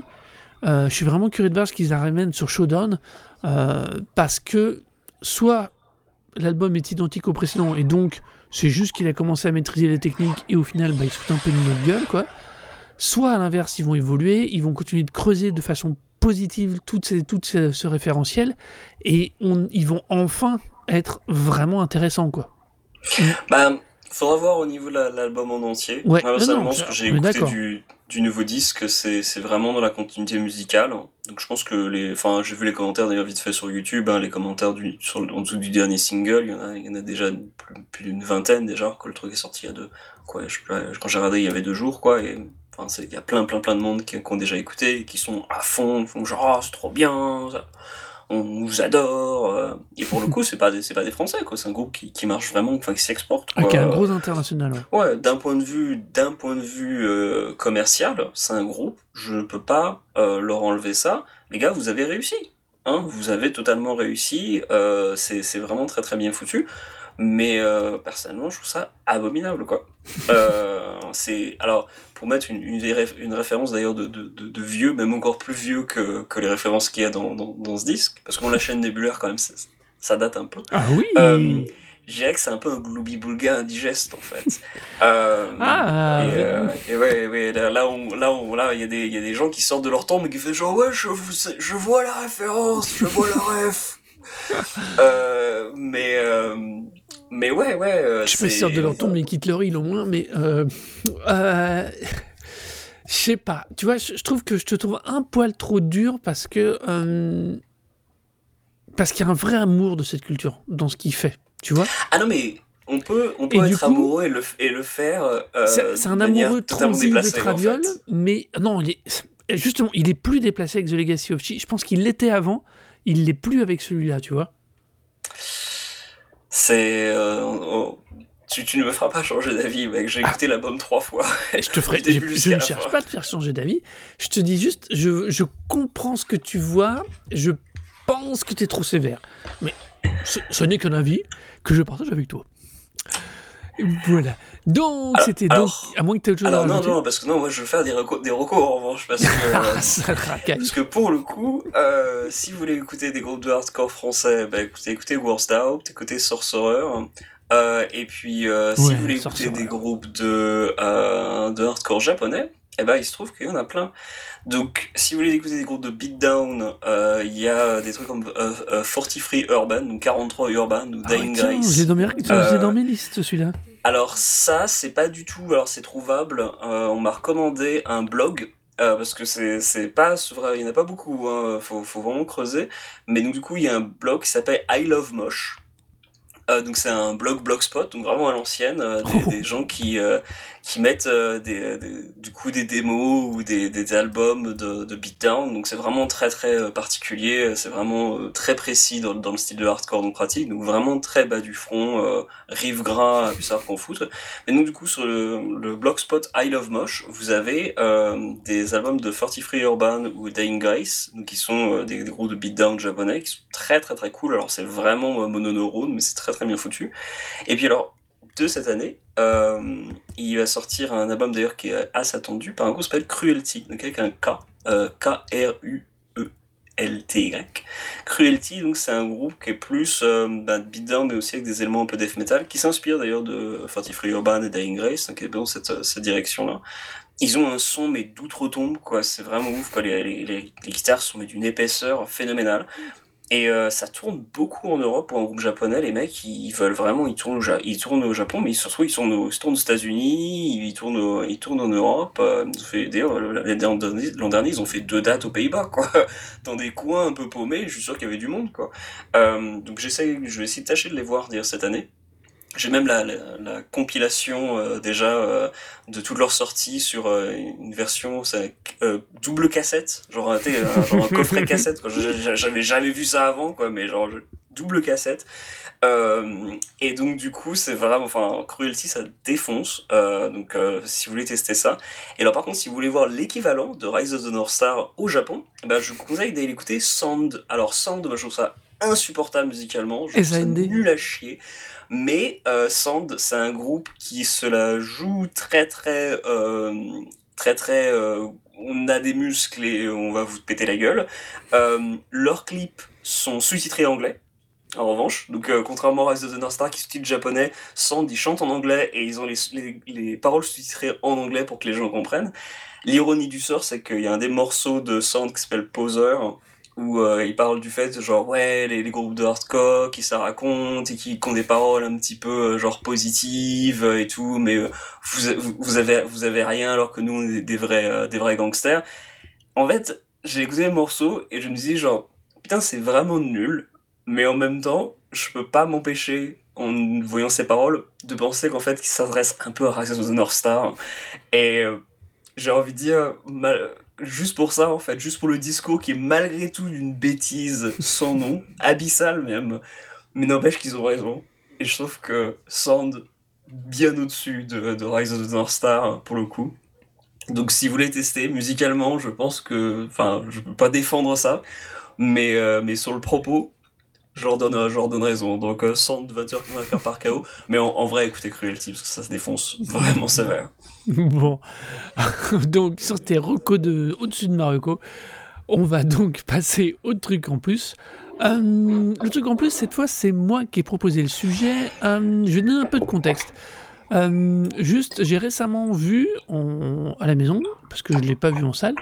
Euh, je suis vraiment curieux de voir ce qu'ils ramènent sur Showdown, euh, parce que soit l'album est identique au précédent, et donc c'est juste qu'il a commencé à maîtriser les techniques, et au final, bah, il se fout un peu de notre gueule, quoi. Soit à l'inverse, ils vont évoluer, ils vont continuer de creuser de façon positive tout, ce, référentiel, et on, ils vont enfin être vraiment intéressants, quoi. Bah, faudra voir au niveau de l'album en entier. Ouais, Personnellement, ce que j'ai écouté du, du, nouveau disque, c'est vraiment dans la continuité musicale. Donc je pense que les, enfin, j'ai vu les commentaires d'ailleurs vite fait sur YouTube, hein, les commentaires du, sur, en dessous du dernier single, il y en a, déjà plus, d'une vingtaine déjà, quand le truc est sorti il y a deux, quoi, quand j'ai regardé il y avait deux jours, quoi, et il y a plein, plein, plein de monde qui, ont déjà écouté, qui sont à fond, font genre, oh, c'est trop bien, ça on vous adore. Euh, et pour le coup, c'est pas des, c'est pas des Français, quoi. C'est un groupe qui, qui marche vraiment, enfin, qui s'exporte. Quoi. Qui un gros international. Ouais, ouais d'un point de vue, d'un point de vue euh, commercial, c'est un groupe. Je ne peux pas euh, leur enlever ça. Les gars, vous avez réussi. Hein, vous avez totalement réussi. Euh, c'est, c'est vraiment très très bien foutu. Mais euh, personnellement, je trouve ça abominable, quoi. Euh, c'est alors pour mettre une, une, une référence d'ailleurs de, de, de, de, vieux, même encore plus vieux que, que les références qu'il y a dans, dans, dans, ce disque, parce qu'on la chaîne nébulaire quand même, ça date un peu. Ah oui. Euh, je dirais que c'est un peu un gloubi boulga indigeste en fait. Euh, ah. Et, euh, et ouais, ouais, là, on, là, on, là, il y a des, il y a des gens qui sortent de leur tombe et qui font genre ouais, je, je vois la référence, je vois la ref. euh, mais euh, mais ouais, ouais. Euh, je me sers de leur tombe, mais quitte leur île au moins, mais. Je sais pas. Tu vois, je, trouve que je te trouve un poil trop dur parce que. Parce qu'il y a un vrai amour de cette culture dans ce qu'il fait. Tu vois Ah non, mais. On peut, on peut être coup, amoureux et le, et le faire. C'est un amoureux transi de Traviol, en fait. mais non, il est, justement, il est plus déplacé avec The Legacy of Chi. Je pense qu'il l'était avant, il l'est plus avec celui-là, tu vois. C'est. Euh, oh, tu, tu, ne me feras pas changer d'avis, mec. J'ai écouté ah. l'album trois fois. je te ferai. je, je ne cherche pas à te faire changer d'avis. Je te dis juste, je, je comprends ce que tu vois. Je pense que tu es trop sévère. Mais ce, ce n'est qu'un avis que je partage avec toi. Voilà. Donc, c'était donc. À moins que tu aies autre chose alors, à non, non, parce que non, moi je veux faire des recos, des recos en revanche. Parce que, euh, parce que pour le coup, euh, si vous voulez écouter des groupes de hardcore français, bah, écoutez, écoutez Worst Out, écoutez Sorcerer. Euh, et puis, euh, si vous voulez écouter des groupes de, de hardcore japonais, eh ben, il se trouve qu'il y en a plein. Donc, si vous voulez écouter des groupes de beatdown, euh, il y a des trucs comme euh, euh, 43 Urban, ou 43 Urban, ou ah, Dying Grace. J'ai dans, euh, dans mes listes, celui-là. Alors, ça, c'est pas du tout. Alors, c'est trouvable. Euh, on m'a recommandé un blog. Parce que c'est pas il y en a pas beaucoup, hein, faut, faut vraiment creuser. Mais donc du coup, il y a un blog qui s'appelle I Love Mosh, Euh, donc c'est un blog blogspot, donc vraiment à l'ancienne, euh, des, des, gens qui euh, qui mettent euh, des, des, du coup des démos ou des, des albums de, de beatdown. Donc c'est vraiment très très euh, particulier, c'est vraiment euh, très précis dans, dans, le style de hardcore donc pratique. Donc vraiment très bas du front, euh, rive gras, puis ça qu'on fout. Et donc du coup sur le, le blogspot I Love Mosh, vous avez euh, des albums de 43 Urban ou Dying Guys, donc qui sont des, des, groupes de beatdown japonais qui sont très très très cool. Alors c'est vraiment mononeurone, mais c'est très très bien foutu. Et puis alors de cette année, euh, il va sortir un album d'ailleurs qui est assez attendu par un groupe qui s'appelle Cruelty, donc avec un K, euh, K-R-U-E-L-T-Y. Cruelty, donc c'est un groupe qui est plus euh, bah, beatdown, mais aussi avec des éléments un peu death metal, qui s'inspire d'ailleurs de 43 Urban et Dying Grace, donc qui est dans cette, cette direction-là. Ils ont un son mais d'outre-tombe, quoi. C'est vraiment ouf, quoi. Les, les, guitares sont d'une épaisseur phénoménale. Et euh, ça tourne beaucoup en Europe pour un groupe japonais. Les mecs, ils veulent vraiment, ils tournent au, ils tournent au Japon, mais ils, sont au, ils tournent aux États-Unis, ils tournent, ils tournent en Europe. Euh, D'ailleurs, l'an dernier, ils ont fait deux dates aux Pays-Bas, quoi, dans des coins un peu paumés. Je suis sûr qu'il y avait du monde, quoi. Euh, donc j'essaie, je vais essayer de tâcher de les voir dire cette année. J'ai même la, la, la compilation euh, déjà euh, de toutes leurs sorties sur euh, une version euh, double cassette, genre, un, genre un coffret cassette. J'avais jamais vu ça avant, quoi, mais genre double cassette. et donc du coup, c'est vraiment, enfin, Cruelty, ça défonce. donc si vous voulez tester ça. Et alors par contre, si vous voulez voir l'équivalent de Rise of the North Star au Japon, ben, je vous conseille d'aller écouter Sound. Alors Sound, ben, je trouve ça insupportable musicalement, je trouve ça nul à chier. Mais euh, Sand, c'est un groupe qui se la joue très très euh, très très. Euh, on a des muscles et on va vous péter la gueule. Leurs clips sont sous-titrés anglais. En revanche, donc contrairement à Rise of the North Star qui sous-titre japonais, Sand ils chantent en anglais et ils ont les, les, les paroles sous-titrées en anglais pour que les gens comprennent. L'ironie du sort, c'est qu'il y a un des morceaux de Sand qui s'appelle Poser, où euh, il parle du fait genre ouais les, groupes de hardcore qui ça raconte et qui, ont des paroles un petit peu euh, genre positives et tout mais euh, vous, vous avez vous avez rien alors que nous on est des vrais euh, des vrais gangsters. En fait j'ai écouté le morceau et je me dis genre putain c'est vraiment nul mais en même temps je peux pas m'empêcher en voyant ces paroles de penser qu'en fait qu'il s'adresse un peu à Rise of the North Star. Et euh, j'ai envie de dire mal juste pour ça en fait, juste pour le discours qui est malgré tout une bêtise sans nom, abyssale même, mais n'empêche qu'ils ont raison. Et je trouve que Sand bien au-dessus de, de, Rise of the North Star pour le coup. Donc si vous voulez tester musicalement, je pense que, enfin, je peux pas défendre ça, mais euh, mais sur le propos, je leur donne, je leur donne raison. Donc euh, Sand va te faire par KO, mais en, vrai, écoutez Cruelty parce que ça se défonce vraiment sévère. Bon, donc sur tes recos de au-dessus de Marocco, on va donc passer au truc en plus. Euh, le truc en plus, cette fois, c'est moi qui ai proposé le sujet. Euh, je vais donner un peu de contexte. Euh, juste, j'ai récemment vu à la maison, parce que je ne l'ai pas vu en salle,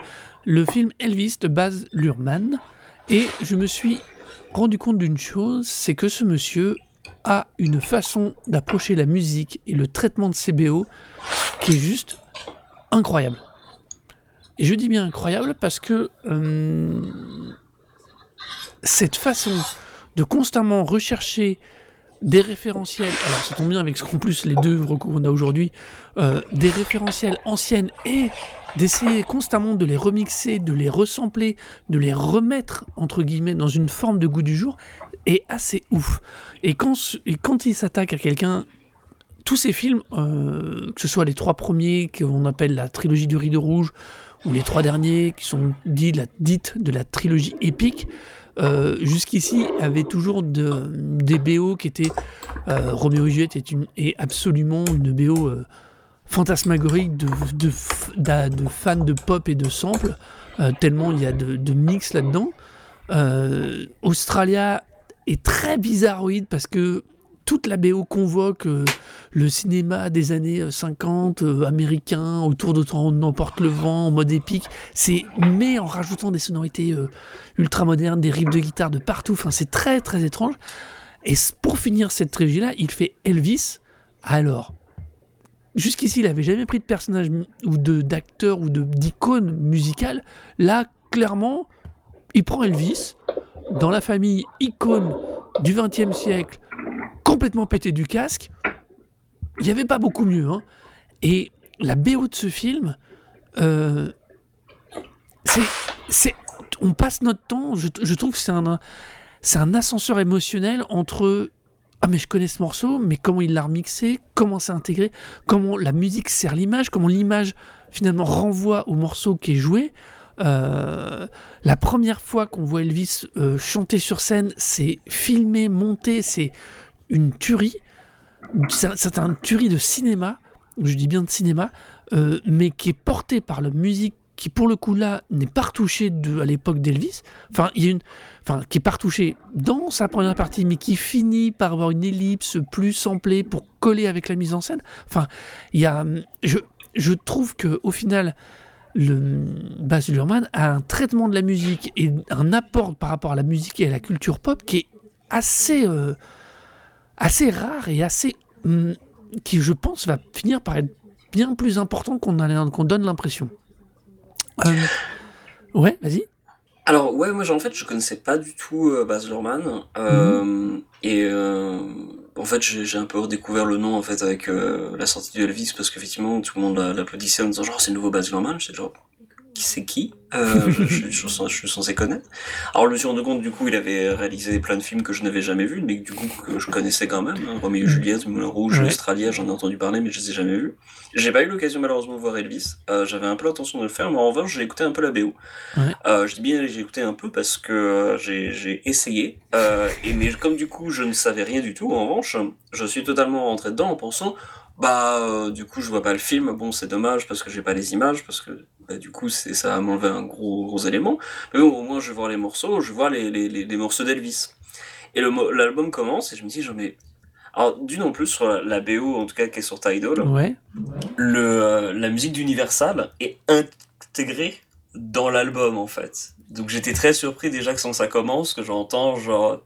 le film Elvis de Baz Luhrmann. Et je me suis rendu compte d'une chose, c'est que ce monsieur a une façon d'approcher la musique et le traitement de ses BO qui est juste incroyable. Et je dis bien incroyable parce que euh, cette façon de constamment rechercher des référentiels, alors ça tombe bien avec ce qu'en plus les deux recours qu'on a aujourd'hui, euh, des référentiels anciennes et d'essayer constamment de les remixer, de les ressembler, de les remettre entre guillemets dans une forme de goût du jour est assez ouf. Et quand, et quand il s'attaque à quelqu'un tous ces films, euh, que ce soit les trois premiers qu'on appelle la trilogie du rideau rouge, ou les trois derniers qui sont dits la, de la trilogie épique, euh, jusqu'ici avaient toujours de, des BO qui étaient... Euh, Roméo et Juliette est, une, est absolument une BO fantasmagorique de, fans de pop et de samples, euh, tellement il y a de, mix là-dedans. Euh, Australia est très bizarroïde parce que toute la BO convoque euh, le cinéma des années 50 euh, américain autour d'autant n'emporte le vent en mode épique. C'est mais en rajoutant des sonorités ultra modernes des riffs de guitare de partout enfin c'est très très étrange. Et pour finir cette trilogie là il fait Elvis. Alors jusqu'ici il avait jamais pris de personnage ou de d'acteur ou de d'icône musicale là clairement il prend Elvis dans la famille icône du XXe siècle complètement pété du casque. Il n'y avait pas beaucoup mieux. Hein. Et la BO de ce film, euh, c'est, on passe notre temps, je, je trouve que c'est un, c'est un ascenseur émotionnel entre ah mais je connais ce morceau, mais comment il l'a remixé, comment c'est intégré, comment la musique sert l'image, comment l'image finalement renvoie au morceau qui est joué. Euh, la première fois qu'on voit Elvis euh, chanter sur scène, c'est filmé, monté, c'est une tuerie. C'est un tuerie de cinéma, je dis bien de cinéma, euh, mais qui est porté par la musique qui pour le coup là n'est pas retouchée de, à l'époque d'Elvis. Enfin, qui est pas retouchée dans sa première partie, mais qui finit par avoir une ellipse plus samplée pour coller avec la mise en scène. Enfin, il y a, je, je trouve que au final, le Baz Luhrmann a un traitement de la musique et un apport par rapport à la musique et à la culture pop qui est assez, euh, assez rare et assez, hum, qui je pense va finir par être bien plus important qu'on donne l'impression. Euh, ouais, vas-y. Alors ouais, moi en fait je connaissais pas du tout euh, Baz Luhrmann euh, et euh, en fait j'ai un peu redécouvert le nom en fait avec la sortie de Elvis parce qu'effectivement tout le monde l'applaudissait en disant genre c'est le nouveau Baz Luhrmann, j'étais genre qui c'est qui euh, je, je, je, je, suis censé connaître. Alors je me suis rendu compte du coup il avait réalisé plein de films que je n'avais jamais vus, mais du coup que je connaissais quand même. Hein. Roméo et Juliette, Moulin Rouge, ouais. Australia, j'en ai entendu parler, mais je les ai jamais vus. J'ai pas eu l'occasion malheureusement de voir Elvis. Euh, J'avais un peu l'intention de le faire, mais en revanche j'ai écouté un peu la BO. Ouais. Euh, je dis bien j'ai écouté un peu parce que j'ai essayé. Et mais comme du coup je ne savais rien du tout, en revanche, je suis totalement rentré dedans en pensant bah euh, du coup je vois pas le film bon c'est dommage parce que j'ai pas les images parce que bah, du coup c'est ça m'enlever un gros gros élément. Mais bon au moins je vais voir les morceaux je vais voir les, les, les, les morceaux d'Elvis. Et l'album commence et je me dis j'en ai alors d'une en plus sur la, la, BO en tout cas qui est sur Tidal. Ouais. le euh, la musique d'Universal est intégrée dans l'album en fait. Donc j'étais très surpris déjà que quand ça commence que j'entends genre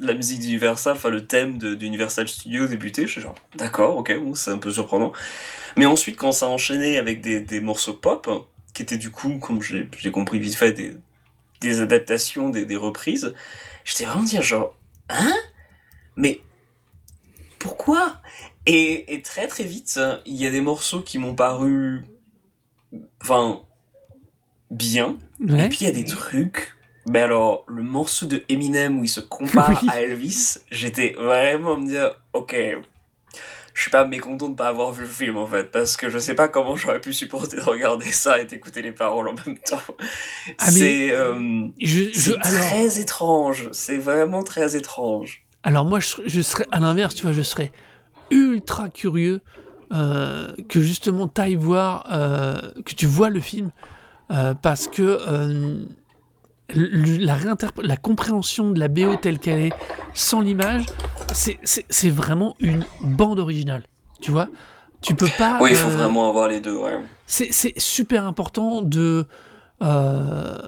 la musique d'Universal, enfin le thème d'Universal Studios débuter, je suis genre d'accord, ok, bon, c'est un peu surprenant. Mais ensuite, quand ça a enchaîné avec des, des morceaux pop, qui étaient du coup, comme j'ai compris vite fait, des, des adaptations, des, des reprises, j'étais vraiment dire genre, hein? Mais pourquoi? Et, et, très très vite, il y a des morceaux qui m'ont paru, enfin, bien, ouais. et puis il y a des trucs mais alors, le morceau de Eminem où il se compare oui. à Elvis, j'étais vraiment me dire, ok, je suis pas mécontent de pas avoir vu le film en fait, parce que je sais pas comment j'aurais pu supporter de regarder ça et d'écouter les paroles en même temps. Ah, c'est euh, très alors... étrange, c'est vraiment très étrange. Alors moi, je, je serais à l'inverse, tu vois, je serais ultra curieux euh, que justement tu ailles voir, euh, que tu vois le film, parce que la, la compréhension de la BO telle qu'elle est, sans l'image, c'est vraiment une bande originale. Tu vois Tu peux pas. Oui, il faut euh, vraiment avoir les deux, ouais. C'est super important de euh,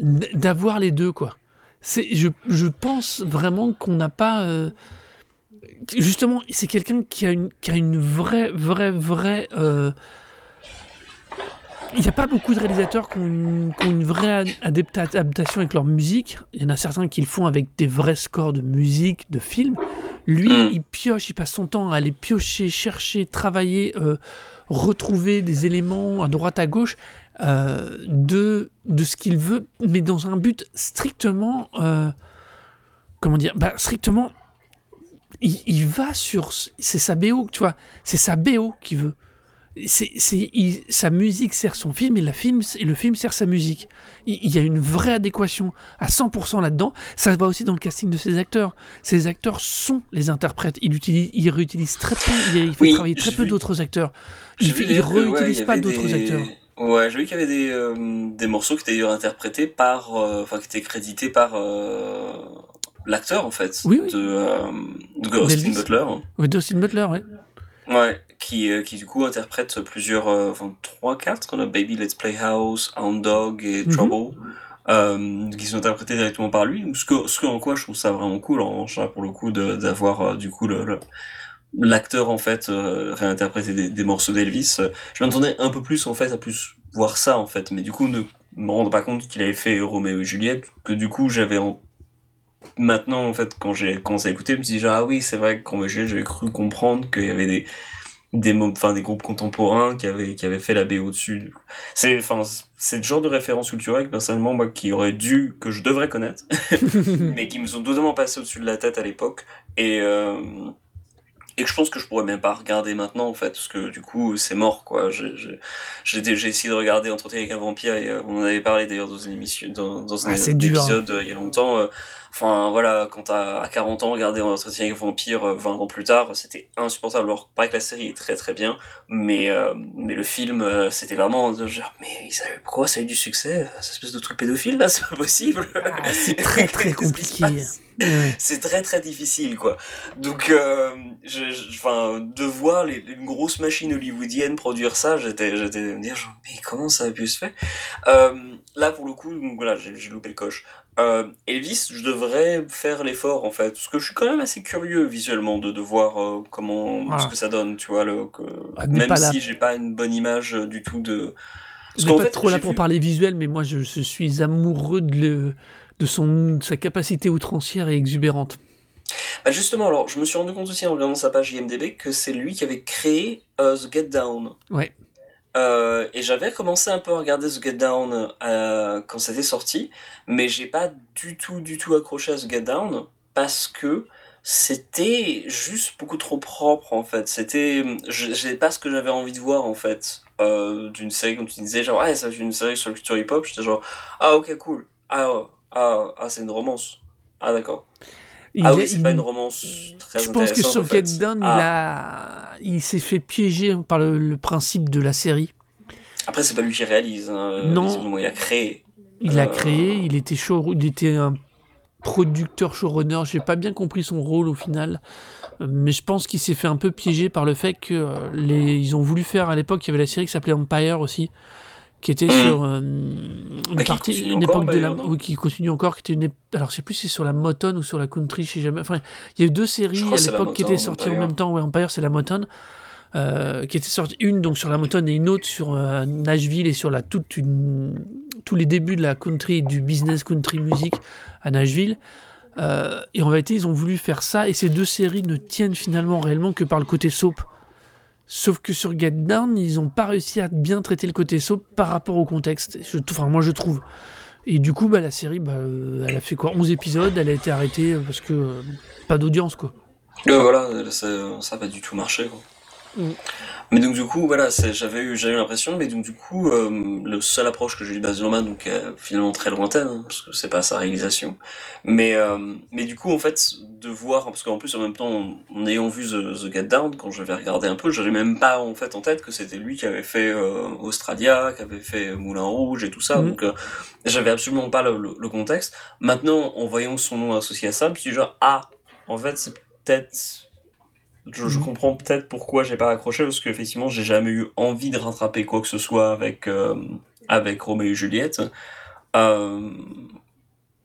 d'avoir les deux, quoi. Je, je pense vraiment qu'on n'a pas. Euh, justement, c'est quelqu'un qui, a une, qui a une vraie, vraie, vraie. Il n'y a pas beaucoup de réalisateurs qui ont une, qui ont une vraie adaptation avec leur musique. Il y en a certains qui le font avec des vrais scores de musique, de films. Lui, mm. il pioche, il passe son temps à aller piocher, chercher, travailler, euh, retrouver des éléments à droite, à gauche euh, de, de ce qu'il veut, mais dans un but strictement. Euh, comment dire bah, Strictement. Il, il va sur. C'est sa BO, tu vois. C'est sa BO qu'il veut c'est, il, sa musique sert son film et, la film et le film sert sa musique. Il, il y a une vraie adéquation à 100% là-dedans. Ça se voit aussi dans le casting de ces acteurs. Ces acteurs sont les interprètes. Il, utilise, il réutilise très peu, il, fait oui, travailler très peu vu. d'autres acteurs. Il, il réutilise ouais, pas d'autres des... acteurs. Ouais, j'ai vu qu'il y avait des, euh, des morceaux qui étaient interprétés par, euh, enfin, qui étaient crédités par euh, l'acteur en fait, oui, oui. de, euh, de Butler. Oui, d'Austin Butler, ouais. Ouais, qui, euh, qui du coup interprète plusieurs, euh, enfin 3-4, on a Baby Let's Play House, Hound Dog et mm -hmm. Trouble, euh, qui sont interprétés directement par lui. Ce que, ce que en quoi je trouve ça vraiment cool, en revanche, pour le coup, d'avoir euh, du coup le, l'acteur en fait réinterpréter des, des morceaux d'Elvis. Je m'attendais un peu plus en fait à plus voir ça en fait, mais du coup ne me rendre pas compte qu'il avait fait Roméo et Juliette, que du coup j'avais en maintenant, en fait, quand j'ai commencé à écouter, je me suis dit, ah oui, c'est vrai que quand j'avais cru comprendre qu'il y avait des, des, enfin, des groupes contemporains qui avaient, qui avaient fait la BO dessus. C'est, enfin, c'est le genre de référence culturelle que personnellement, moi, qui aurait dû, que je devrais connaître, mais qui me sont totalement passés au-dessus de la tête à l'époque. Et, euh, et que je pense que je pourrais même pas regarder maintenant en fait parce que du coup c'est mort quoi j'ai essayé de regarder Entretien avec un vampire et euh, on en avait parlé d'ailleurs dans une émission dans, dans un ah, épisode euh, il y a longtemps euh, enfin voilà quand t'as à 40 ans regarder Entretien avec vampire 20 ans plus tard c'était insupportable. Alors pas que la série est très très bien mais mais le film c'était vraiment genre mais pourquoi ça a eu du succès cette espèce de truc pédophile là? C'est pas possible. Ah, c'est très très compliqué. c'est très très difficile quoi. Donc, euh, enfin, de voir les, une grosse machine hollywoodienne produire ça, j'étais, j'étais me dire genre, mais comment ça a pu se faire? Euh, Là pour le coup, donc, voilà, j'ai loupé le coche. Euh, Elvis, je devrais faire l'effort en fait, parce que je suis quand même assez curieux visuellement de, de voir euh, comment ce que ça donne, tu vois, le, que, ah, même si j'ai pas une bonne image euh, du tout de. Parce je pas fait, trop là pour parler visuel, mais moi je, je suis amoureux de le de son, sa capacité outrancière et exubérante. Bah justement, alors, je me suis rendu compte aussi en regardant sa page IMDB que c'est lui qui avait créé euh, The Get Down. Ouais. Euh, et j'avais commencé un peu à regarder The Get Down euh, quand c'était sorti, mais j'ai pas du tout, du tout accroché à The Get Down parce que c'était juste beaucoup trop propre en fait. C'était, j'ai pas ce que j'avais envie de voir en fait d'une série comme tu disais genre ouais ça c'est une série sur le culture hip hop. J'étais genre ah ok cool ah ah, ah c'est une romance. Ah, d'accord. Ah oui, c'est pas une romance très Je pense que sur Get Down, il, ah. a... il s'est fait piéger par le, principe de la série. Après, c'est pas lui qui réalise. Hein. Non. Il a créé. Il a euh, créé, il était, show... il était un producteur showrunner. J'ai pas bien compris son rôle au final. Mais je pense qu'il s'est fait un peu piéger par le fait que euh, les... ils ont voulu faire à l'époque, il y avait la série qui s'appelait Empire aussi qui était mmh. sur euh, une bah, partie, une époque de la, oui, qui continue encore, qui était une, alors je sais plus si c'est sur la Motown ou sur la Country, je sais jamais. Enfin, il y a eu deux séries à l'époque qui étaient sorties en même temps. Ouais, Empire, c'est la Motown, euh, qui était sortie une donc sur la Motown et une autre sur euh, Nashville et sur la toute une, tous les débuts de la country du business country music à Nashville. et en réalité, ils ont voulu faire ça et ces deux séries ne tiennent finalement réellement que par le côté soap. Sauf que sur Get Down, ils n'ont pas réussi à bien traiter le côté soap par rapport au contexte. Enfin, moi, je trouve. Et du coup, bah, la série, bah, euh, elle a fait quoi? 11 épisodes, elle a été arrêtée parce que euh, pas d'audience, quoi. voilà, ça, ça a pas du tout marché, quoi. Mm. Mais donc du coup, voilà, j'avais eu, eu l'impression, mais donc du coup, euh, le seul approche que j'ai eu de Baz Luhrmann, donc euh, finalement très lointaine, hein, parce que c'est pas sa réalisation, mais euh, mais du coup, en fait, de voir, parce qu'en plus en même temps, en, ayant vu The, The, Get Down, quand j'avais regardé un peu, j'avais même pas en fait en tête que c'était lui qui avait fait Australia, qui avait fait Moulin Rouge et tout ça, mm. donc j'avais absolument pas le, le, contexte. Maintenant, en voyant son nom associé à ça, je me suis dit genre ah, en fait, c'est peut-être je, mhm. comprends peut-être pourquoi j'ai pas accroché, parce qu'effectivement, j'ai jamais eu envie de rattraper quoi que ce soit avec, euh, avec Roméo et Juliette. Euh,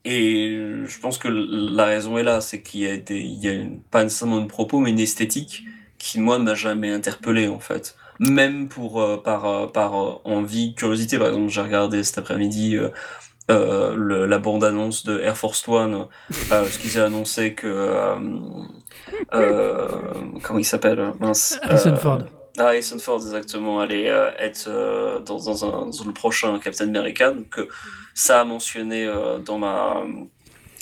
et je pense que la raison est là, c'est qu'il y a, des, il y a pas nécessairement une propos, mais une esthétique qui, moi, ne m'a jamais interpellé, en fait. Même pour, euh, par, par envie, curiosité. Par exemple, j'ai regardé cet après-midi euh, la bande-annonce de Air Force One, euh, parce qu'ils ont annoncé que... Euh, comment il s'appelle Harrison Ford. Ah, Harrison Ford, exactement, allait être dans, dans, un, dans, le prochain Captain America. Donc, ça a mentionné dans, ma,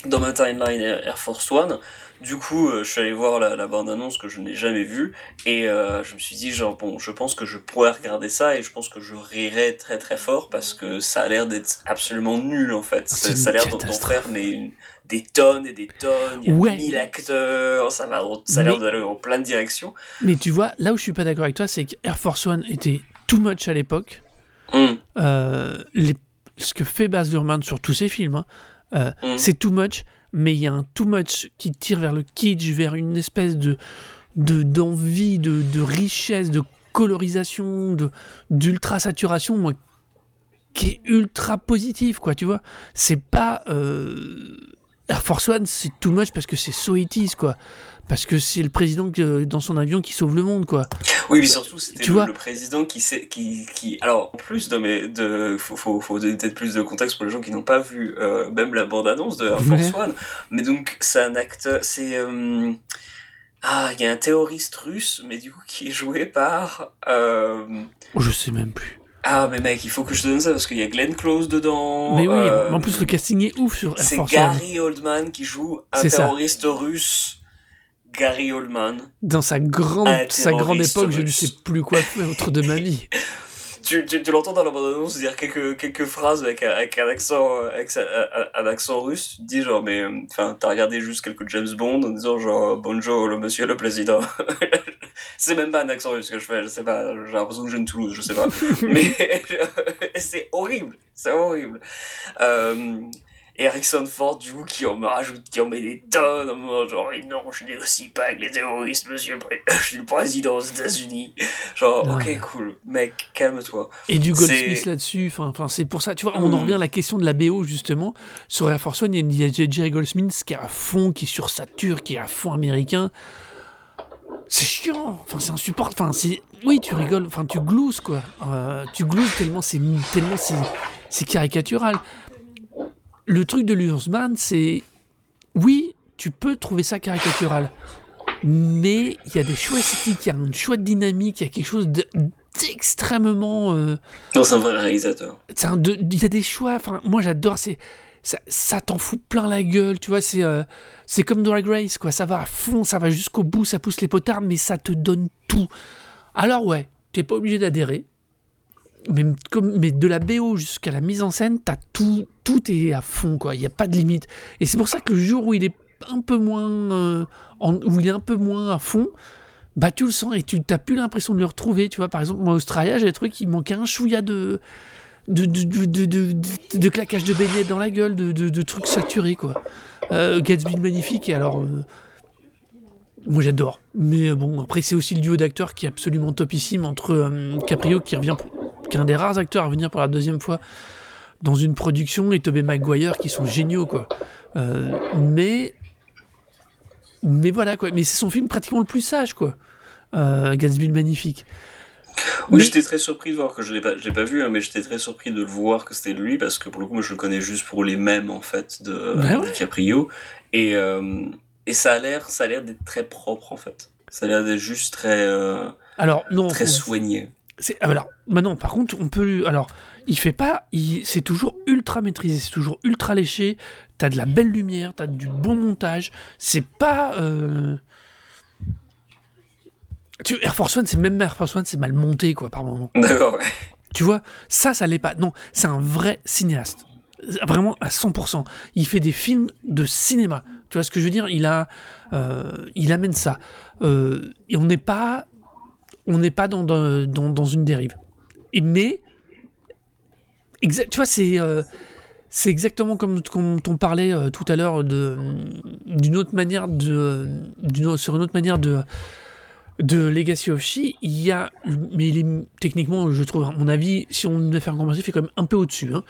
dans ma timeline Air Force One. Du coup, euh, je suis allé voir la, bande-annonce que je n'ai jamais vue et euh, je me suis dit, genre, bon, je pense que je pourrais regarder ça et je pense que je rirais très très fort parce que ça a l'air d'être absolument nul en fait. Ça, a l'air d'en faire mais des tonnes et des tonnes, il y a ouais. mille acteurs, ça, va, ça a l'air d'aller en plein de directions. Mais tu vois, là où je suis pas d'accord avec toi, c'est que Air Force One était too much à l'époque. Hmm. Euh, ce que fait Baz Luhrmann sur tous ses films, hein, hmm. c'est too much mais il y a un too much qui tire vers le kitsch, vers une espèce de d'envie, de, de, richesse, de colorisation, d'ultra saturation, qui est ultra positif, quoi, tu vois. C'est pas euh, Air Force One, c'est too much parce que c'est so it is, quoi. Parce que c'est le président que, dans son avion qui sauve le monde, quoi. Oui, mais surtout, c'était le, le, président qui, sait, qui, qui. Alors, en plus. Mais de faut, faut, faut donner peut-être plus de contexte pour les gens qui n'ont pas vu euh, même la bande-annonce de Air Force One. Mais donc, c'est un acteur. C'est. Euh, ah, il y a un terroriste russe, mais du coup, qui est joué par. Euh... Je sais même plus. Ah, mais mec, il faut que je te donne ça parce qu'il y a Glenn Close dedans. Mais oui, euh, en plus, le casting est ouf sur Air C'est Gary Oldman qui joue un terroriste russe Gary Oldman. Dans sa grande, sa grande époque, je ne sais plus quoi faire de ma vie. tu, tu, l'entends dans la bande-annonce dire quelques, quelques phrases avec, avec, un, accent, avec un, accent russe. Tu te dis genre, mais enfin, t'as regardé juste quelques James Bond en disant genre, bonjour le monsieur le président. c'est même pas un accent russe que je fais, je sais pas, j'ai l'impression que je viens de Toulouse, je sais pas. mais c'est horrible, c'est horrible. Euh, Harrison Ford, du coup, qui en me rajoute, qui en met des tonnes, genre, non, je négocie pas avec les terroristes, monsieur, je suis le président aux États-Unis. Genre, ok, cool, mec, calme-toi. Et du Goldsmith là-dessus, enfin, c'est pour ça, tu vois, on en mm. revient à la question de la BO, justement. Sur Air Force One, il y a Jerry Goldsmith qui est à fond, qui est sur Saturne, qui est à fond américain. C'est chiant, enfin, c'est insupportable, enfin, c'est. Oui, tu rigoles, enfin, tu glousses, quoi. Euh, tu glousses tellement c'est tellement c'est caricatural le truc de Lursman, c'est oui, tu peux trouver ça caricatural, mais il y a des choix esthétiques, il y a une chouette dynamique, il y a quelque chose d'extrêmement. Euh, non, c'est un vrai réalisateur. Il y a des choix. Enfin, moi, j'adore. C'est ça, ça t'en fout plein la gueule, tu vois. C'est euh, c'est comme Drag Race, quoi. Ça va à fond, ça va jusqu'au bout, ça pousse les potards, mais ça te donne tout. Alors ouais, t'es pas obligé d'adhérer mais, comme, mais de la BO jusqu'à la mise en scène, as tout, tout est à fond, quoi. Il n'y a pas de limite. Et c'est pour ça que le jour où il est un peu moins, euh, est à fond, bah tu le sens et tu n'as plus l'impression de le retrouver. Tu vois, par exemple, moi, Australia, j'ai trouvé qu'il manquait un chouïa de de, de, de, claquage de beignets dans la gueule, de, trucs saturés, quoi. Euh, Gatsby magnifique, et alors. Euh, moi j'adore. Mais bon, après c'est aussi le duo d'acteurs qui est absolument topissime entre euh, Caprio qui revient un des rares acteurs à venir pour la deuxième fois dans une production, et Tobey Maguire qui sont géniaux, quoi. Euh, mais, mais voilà, quoi. Mais c'est son film pratiquement le plus sage, quoi. Euh, Gatsby le Magnifique. Oui, j'étais très surpris de voir que je l'ai pas, pas vu, hein, mais j'étais très surpris de le voir que c'était lui parce que pour le coup, moi, je le connais juste pour les mêmes en fait de, ben Caprio et euh, et ça a l'air, ça a l'air d'être très propre en fait. Ça a l'air d'être juste très, alors non, très soigné. Ah, alors maintenant, par contre, on peut. Alors, il fait pas. C'est toujours ultra maîtrisé, c'est toujours ultra léché. T'as de la belle lumière, t'as du bon montage. C'est pas. Euh, tu, Air Force One, c'est même Air Force One, c'est mal monté, quoi, par moment. D'accord, Tu vois, ça, ça l'est pas. Non, c'est un vrai cinéaste. Vraiment à 100%. Il fait des films de cinéma. Tu vois ce que je veux dire? Il a, euh, il amène ça. Euh, et on n'est pas on n'est pas dans, dans, dans, une dérive. Et, mais, tu vois, c'est euh, c'est exactement comme, quand on parlait tout à l'heure d'une autre manière de, sur une autre manière de de Legacy of She, il y a, mais techniquement, je trouve, à mon avis, si on devait faire un comparatif, il est quand même un peu au-dessus. Hein.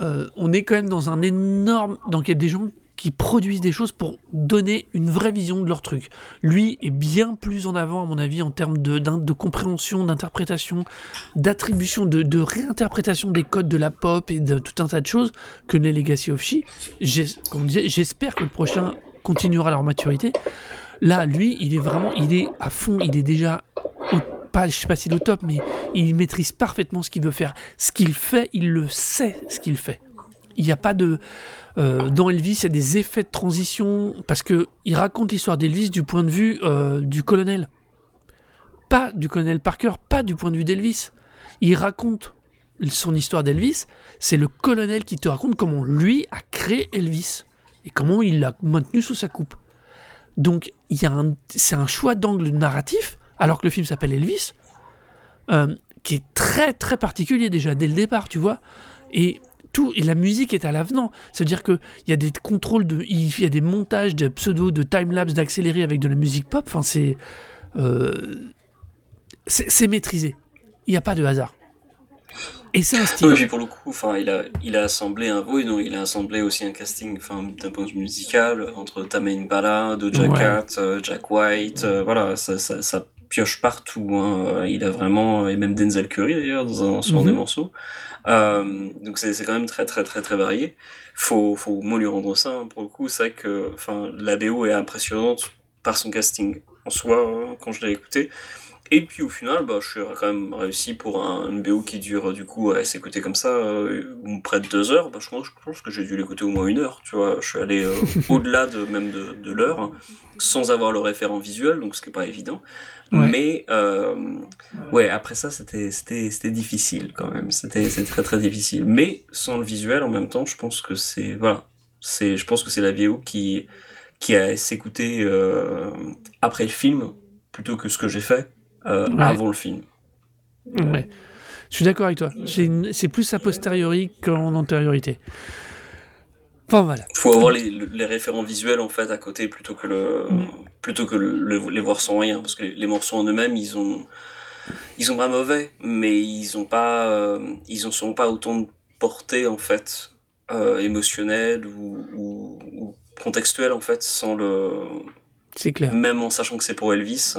Euh, on est quand même dans un énorme, donc il y a des gens qui produisent des choses pour donner une vraie vision de leur truc. Lui est bien plus en avant, à mon avis, en termes de, compréhension, d'interprétation, d'attribution, de, réinterprétation des codes de la pop et de tout un tas de choses que les Legacy of She. J'espère que le prochain continuera leur maturité. Là, lui, il est vraiment, il est à fond, il est déjà pas, je sais pas s'il est au top, mais il maîtrise parfaitement ce qu'il veut faire. Ce qu'il fait, il le sait, ce qu'il fait. Il n'y a pas de, euh, dans Elvis, il y a des effets de transition parce que il raconte l'histoire d'Elvis du point de vue euh, du colonel, pas du colonel Parker, pas du point de vue d'Elvis. Il raconte son histoire d'Elvis. C'est le colonel qui te raconte comment lui a créé Elvis et comment il l'a maintenu sous sa coupe. Donc, il y a c'est un choix d'angle narratif, alors que le film s'appelle Elvis, euh, qui est très très particulier déjà dès le départ, tu vois. Et tout et la musique est à l'avenant. C'est-à-dire qu'il y a des contrôles, de, il y a des montages de pseudo, de time-lapse, d'accéléré avec de la musique pop. Enfin, c'est euh, c'est maîtrisé. Il n'y a pas de hasard. Et c'est un style. Oui, pour le coup, enfin, il a, il a assemblé un oui, non, il a assemblé aussi un casting, enfin, d'un point de vue musical, entre Tame Bala, Doja Ouais. Cat, euh, Jack White, euh, voilà, ça, ça, ça pioche partout. hein. Il a vraiment, et même Denzel Curry d'ailleurs dans, un- des Mhm. morceaux. Euh, donc c'est quand même très très très très varié. Faut, faut lui rendre ça. hein. Pour le coup, c'est vrai que, enfin, la BO est impressionnante par son casting en soi hein, quand je l'ai écouté. Et puis au final, bah, je suis quand même réussi pour un, une BO qui dure du coup à s'écouter comme ça, euh, près de deux heures. Bah, je, pense, je pense que j'ai dû l'écouter au moins une heure. Tu vois, je suis allé euh, au-delà de même de, de l'heure, hein, sans avoir le référent visuel, donc ce qui n'est pas évident. Ouais. Mais euh, ouais, après ça, c'était c'était c'était difficile quand même. C'était très très difficile. Mais sans le visuel, en même temps, je pense que c'est voilà, c'est je pense que c'est la VO qui qui a s'écouter après le film plutôt que ce que j'ai fait euh, Ouais. avant le film. Ouais. Je suis d'accord avec toi. C'est plus a posteriori qu'en antériorité. Enfin voilà. Il faut avoir les, les référents visuels en fait à côté plutôt que le Mm. plutôt que le- le- les voir sans rien parce que les, les morceaux en eux-mêmes ils ont ils sont pas mauvais mais ils ont pas euh, ils sont pas autant de portée en fait euh, émotionnelle ou, ou, ou contextuelle en fait sans le C'est clair. même en sachant que c'est pour Elvis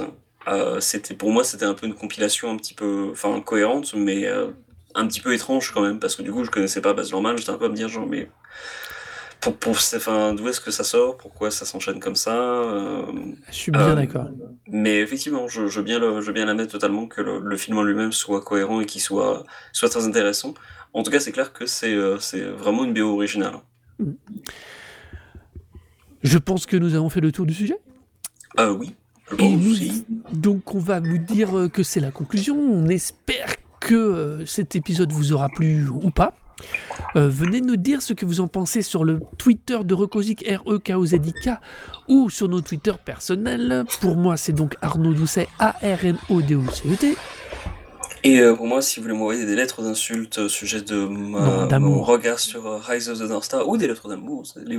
euh, c'était pour moi c'était un peu une compilation un petit peu enfin cohérente mais euh, un petit peu étrange quand même parce que du coup je connaissais pas Baz Luhrmann j'étais un peu à me dire genre mais pour, pour enfin d'où est-ce que ça sort? Pourquoi ça s'enchaîne comme ça? Euh, Je suis bien Euh, d'accord. mais effectivement je, je veux bien le, je bien la mettre totalement que le, le film en lui-même soit cohérent et qu'il soit soit très intéressant. En tout cas c'est clair que c'est euh, c'est vraiment une BO originale. Je pense que nous avons fait le tour du sujet? ah oui Et donc on va vous dire euh, que c'est la conclusion. On espère que euh, cet épisode vous aura plu ou pas. Euh, venez nous dire ce que vous en pensez sur le Twitter de Recosic, r e k o z i k ou sur nos Twitter personnels. Pour moi, c'est donc Arnaud Doucet, A-R-N-O-D-O-C-E-T. Et euh, pour moi, si vous voulez m'envoyer des lettres d'insultes au sujet de ma- Non, d'amour. mon regard sur euh, Rise of the North Star ou des lettres d'amour, les-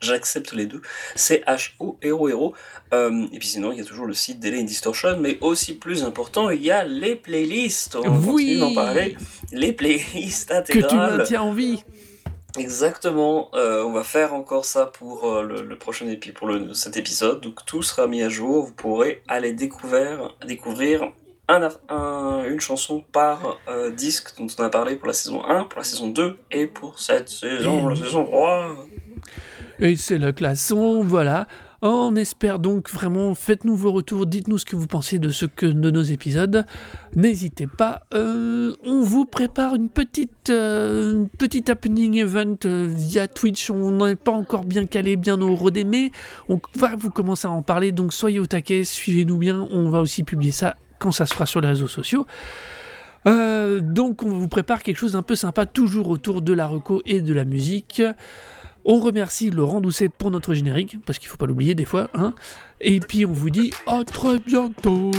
j'accepte les deux. C'est H-O, héros, héros. Euh, et puis sinon, il y a toujours le site Delay in Distortion, mais aussi plus important, il y a les playlists. On Oui. continue d'en parler. Les playlists Que tu intégrales. maintiens en vie. Exactement. Euh, on va faire encore ça pour euh, le, le prochain épisode, pour le, cet épisode. Donc tout sera mis à jour. Vous pourrez aller découvrir, découvrir un, ar- un- une chanson par euh, disque dont on a parlé pour la saison 1, pour la saison 2 et pour cette saison, la saison 3. Et c'est le classon, voilà. On espère donc vraiment, faites-nous vos retours, dites-nous ce que vous pensez de ce que de nos épisodes. N'hésitez pas, euh, on vous prépare une petite, euh, une petite happening event euh, via Twitch. On n'est pas encore bien calé, bien au rodé, mais on va vous commencer à en parler. Donc soyez au taquet, suivez-nous bien. On va aussi publier ça quand ça se fera sur les réseaux sociaux. Euh, donc on vous prépare quelque chose d'un peu sympa, toujours autour de la reco et de la musique. On remercie Laurent Doucet pour notre générique, parce qu'il faut pas l'oublier des fois. Hein. Et puis on vous dit à très bientôt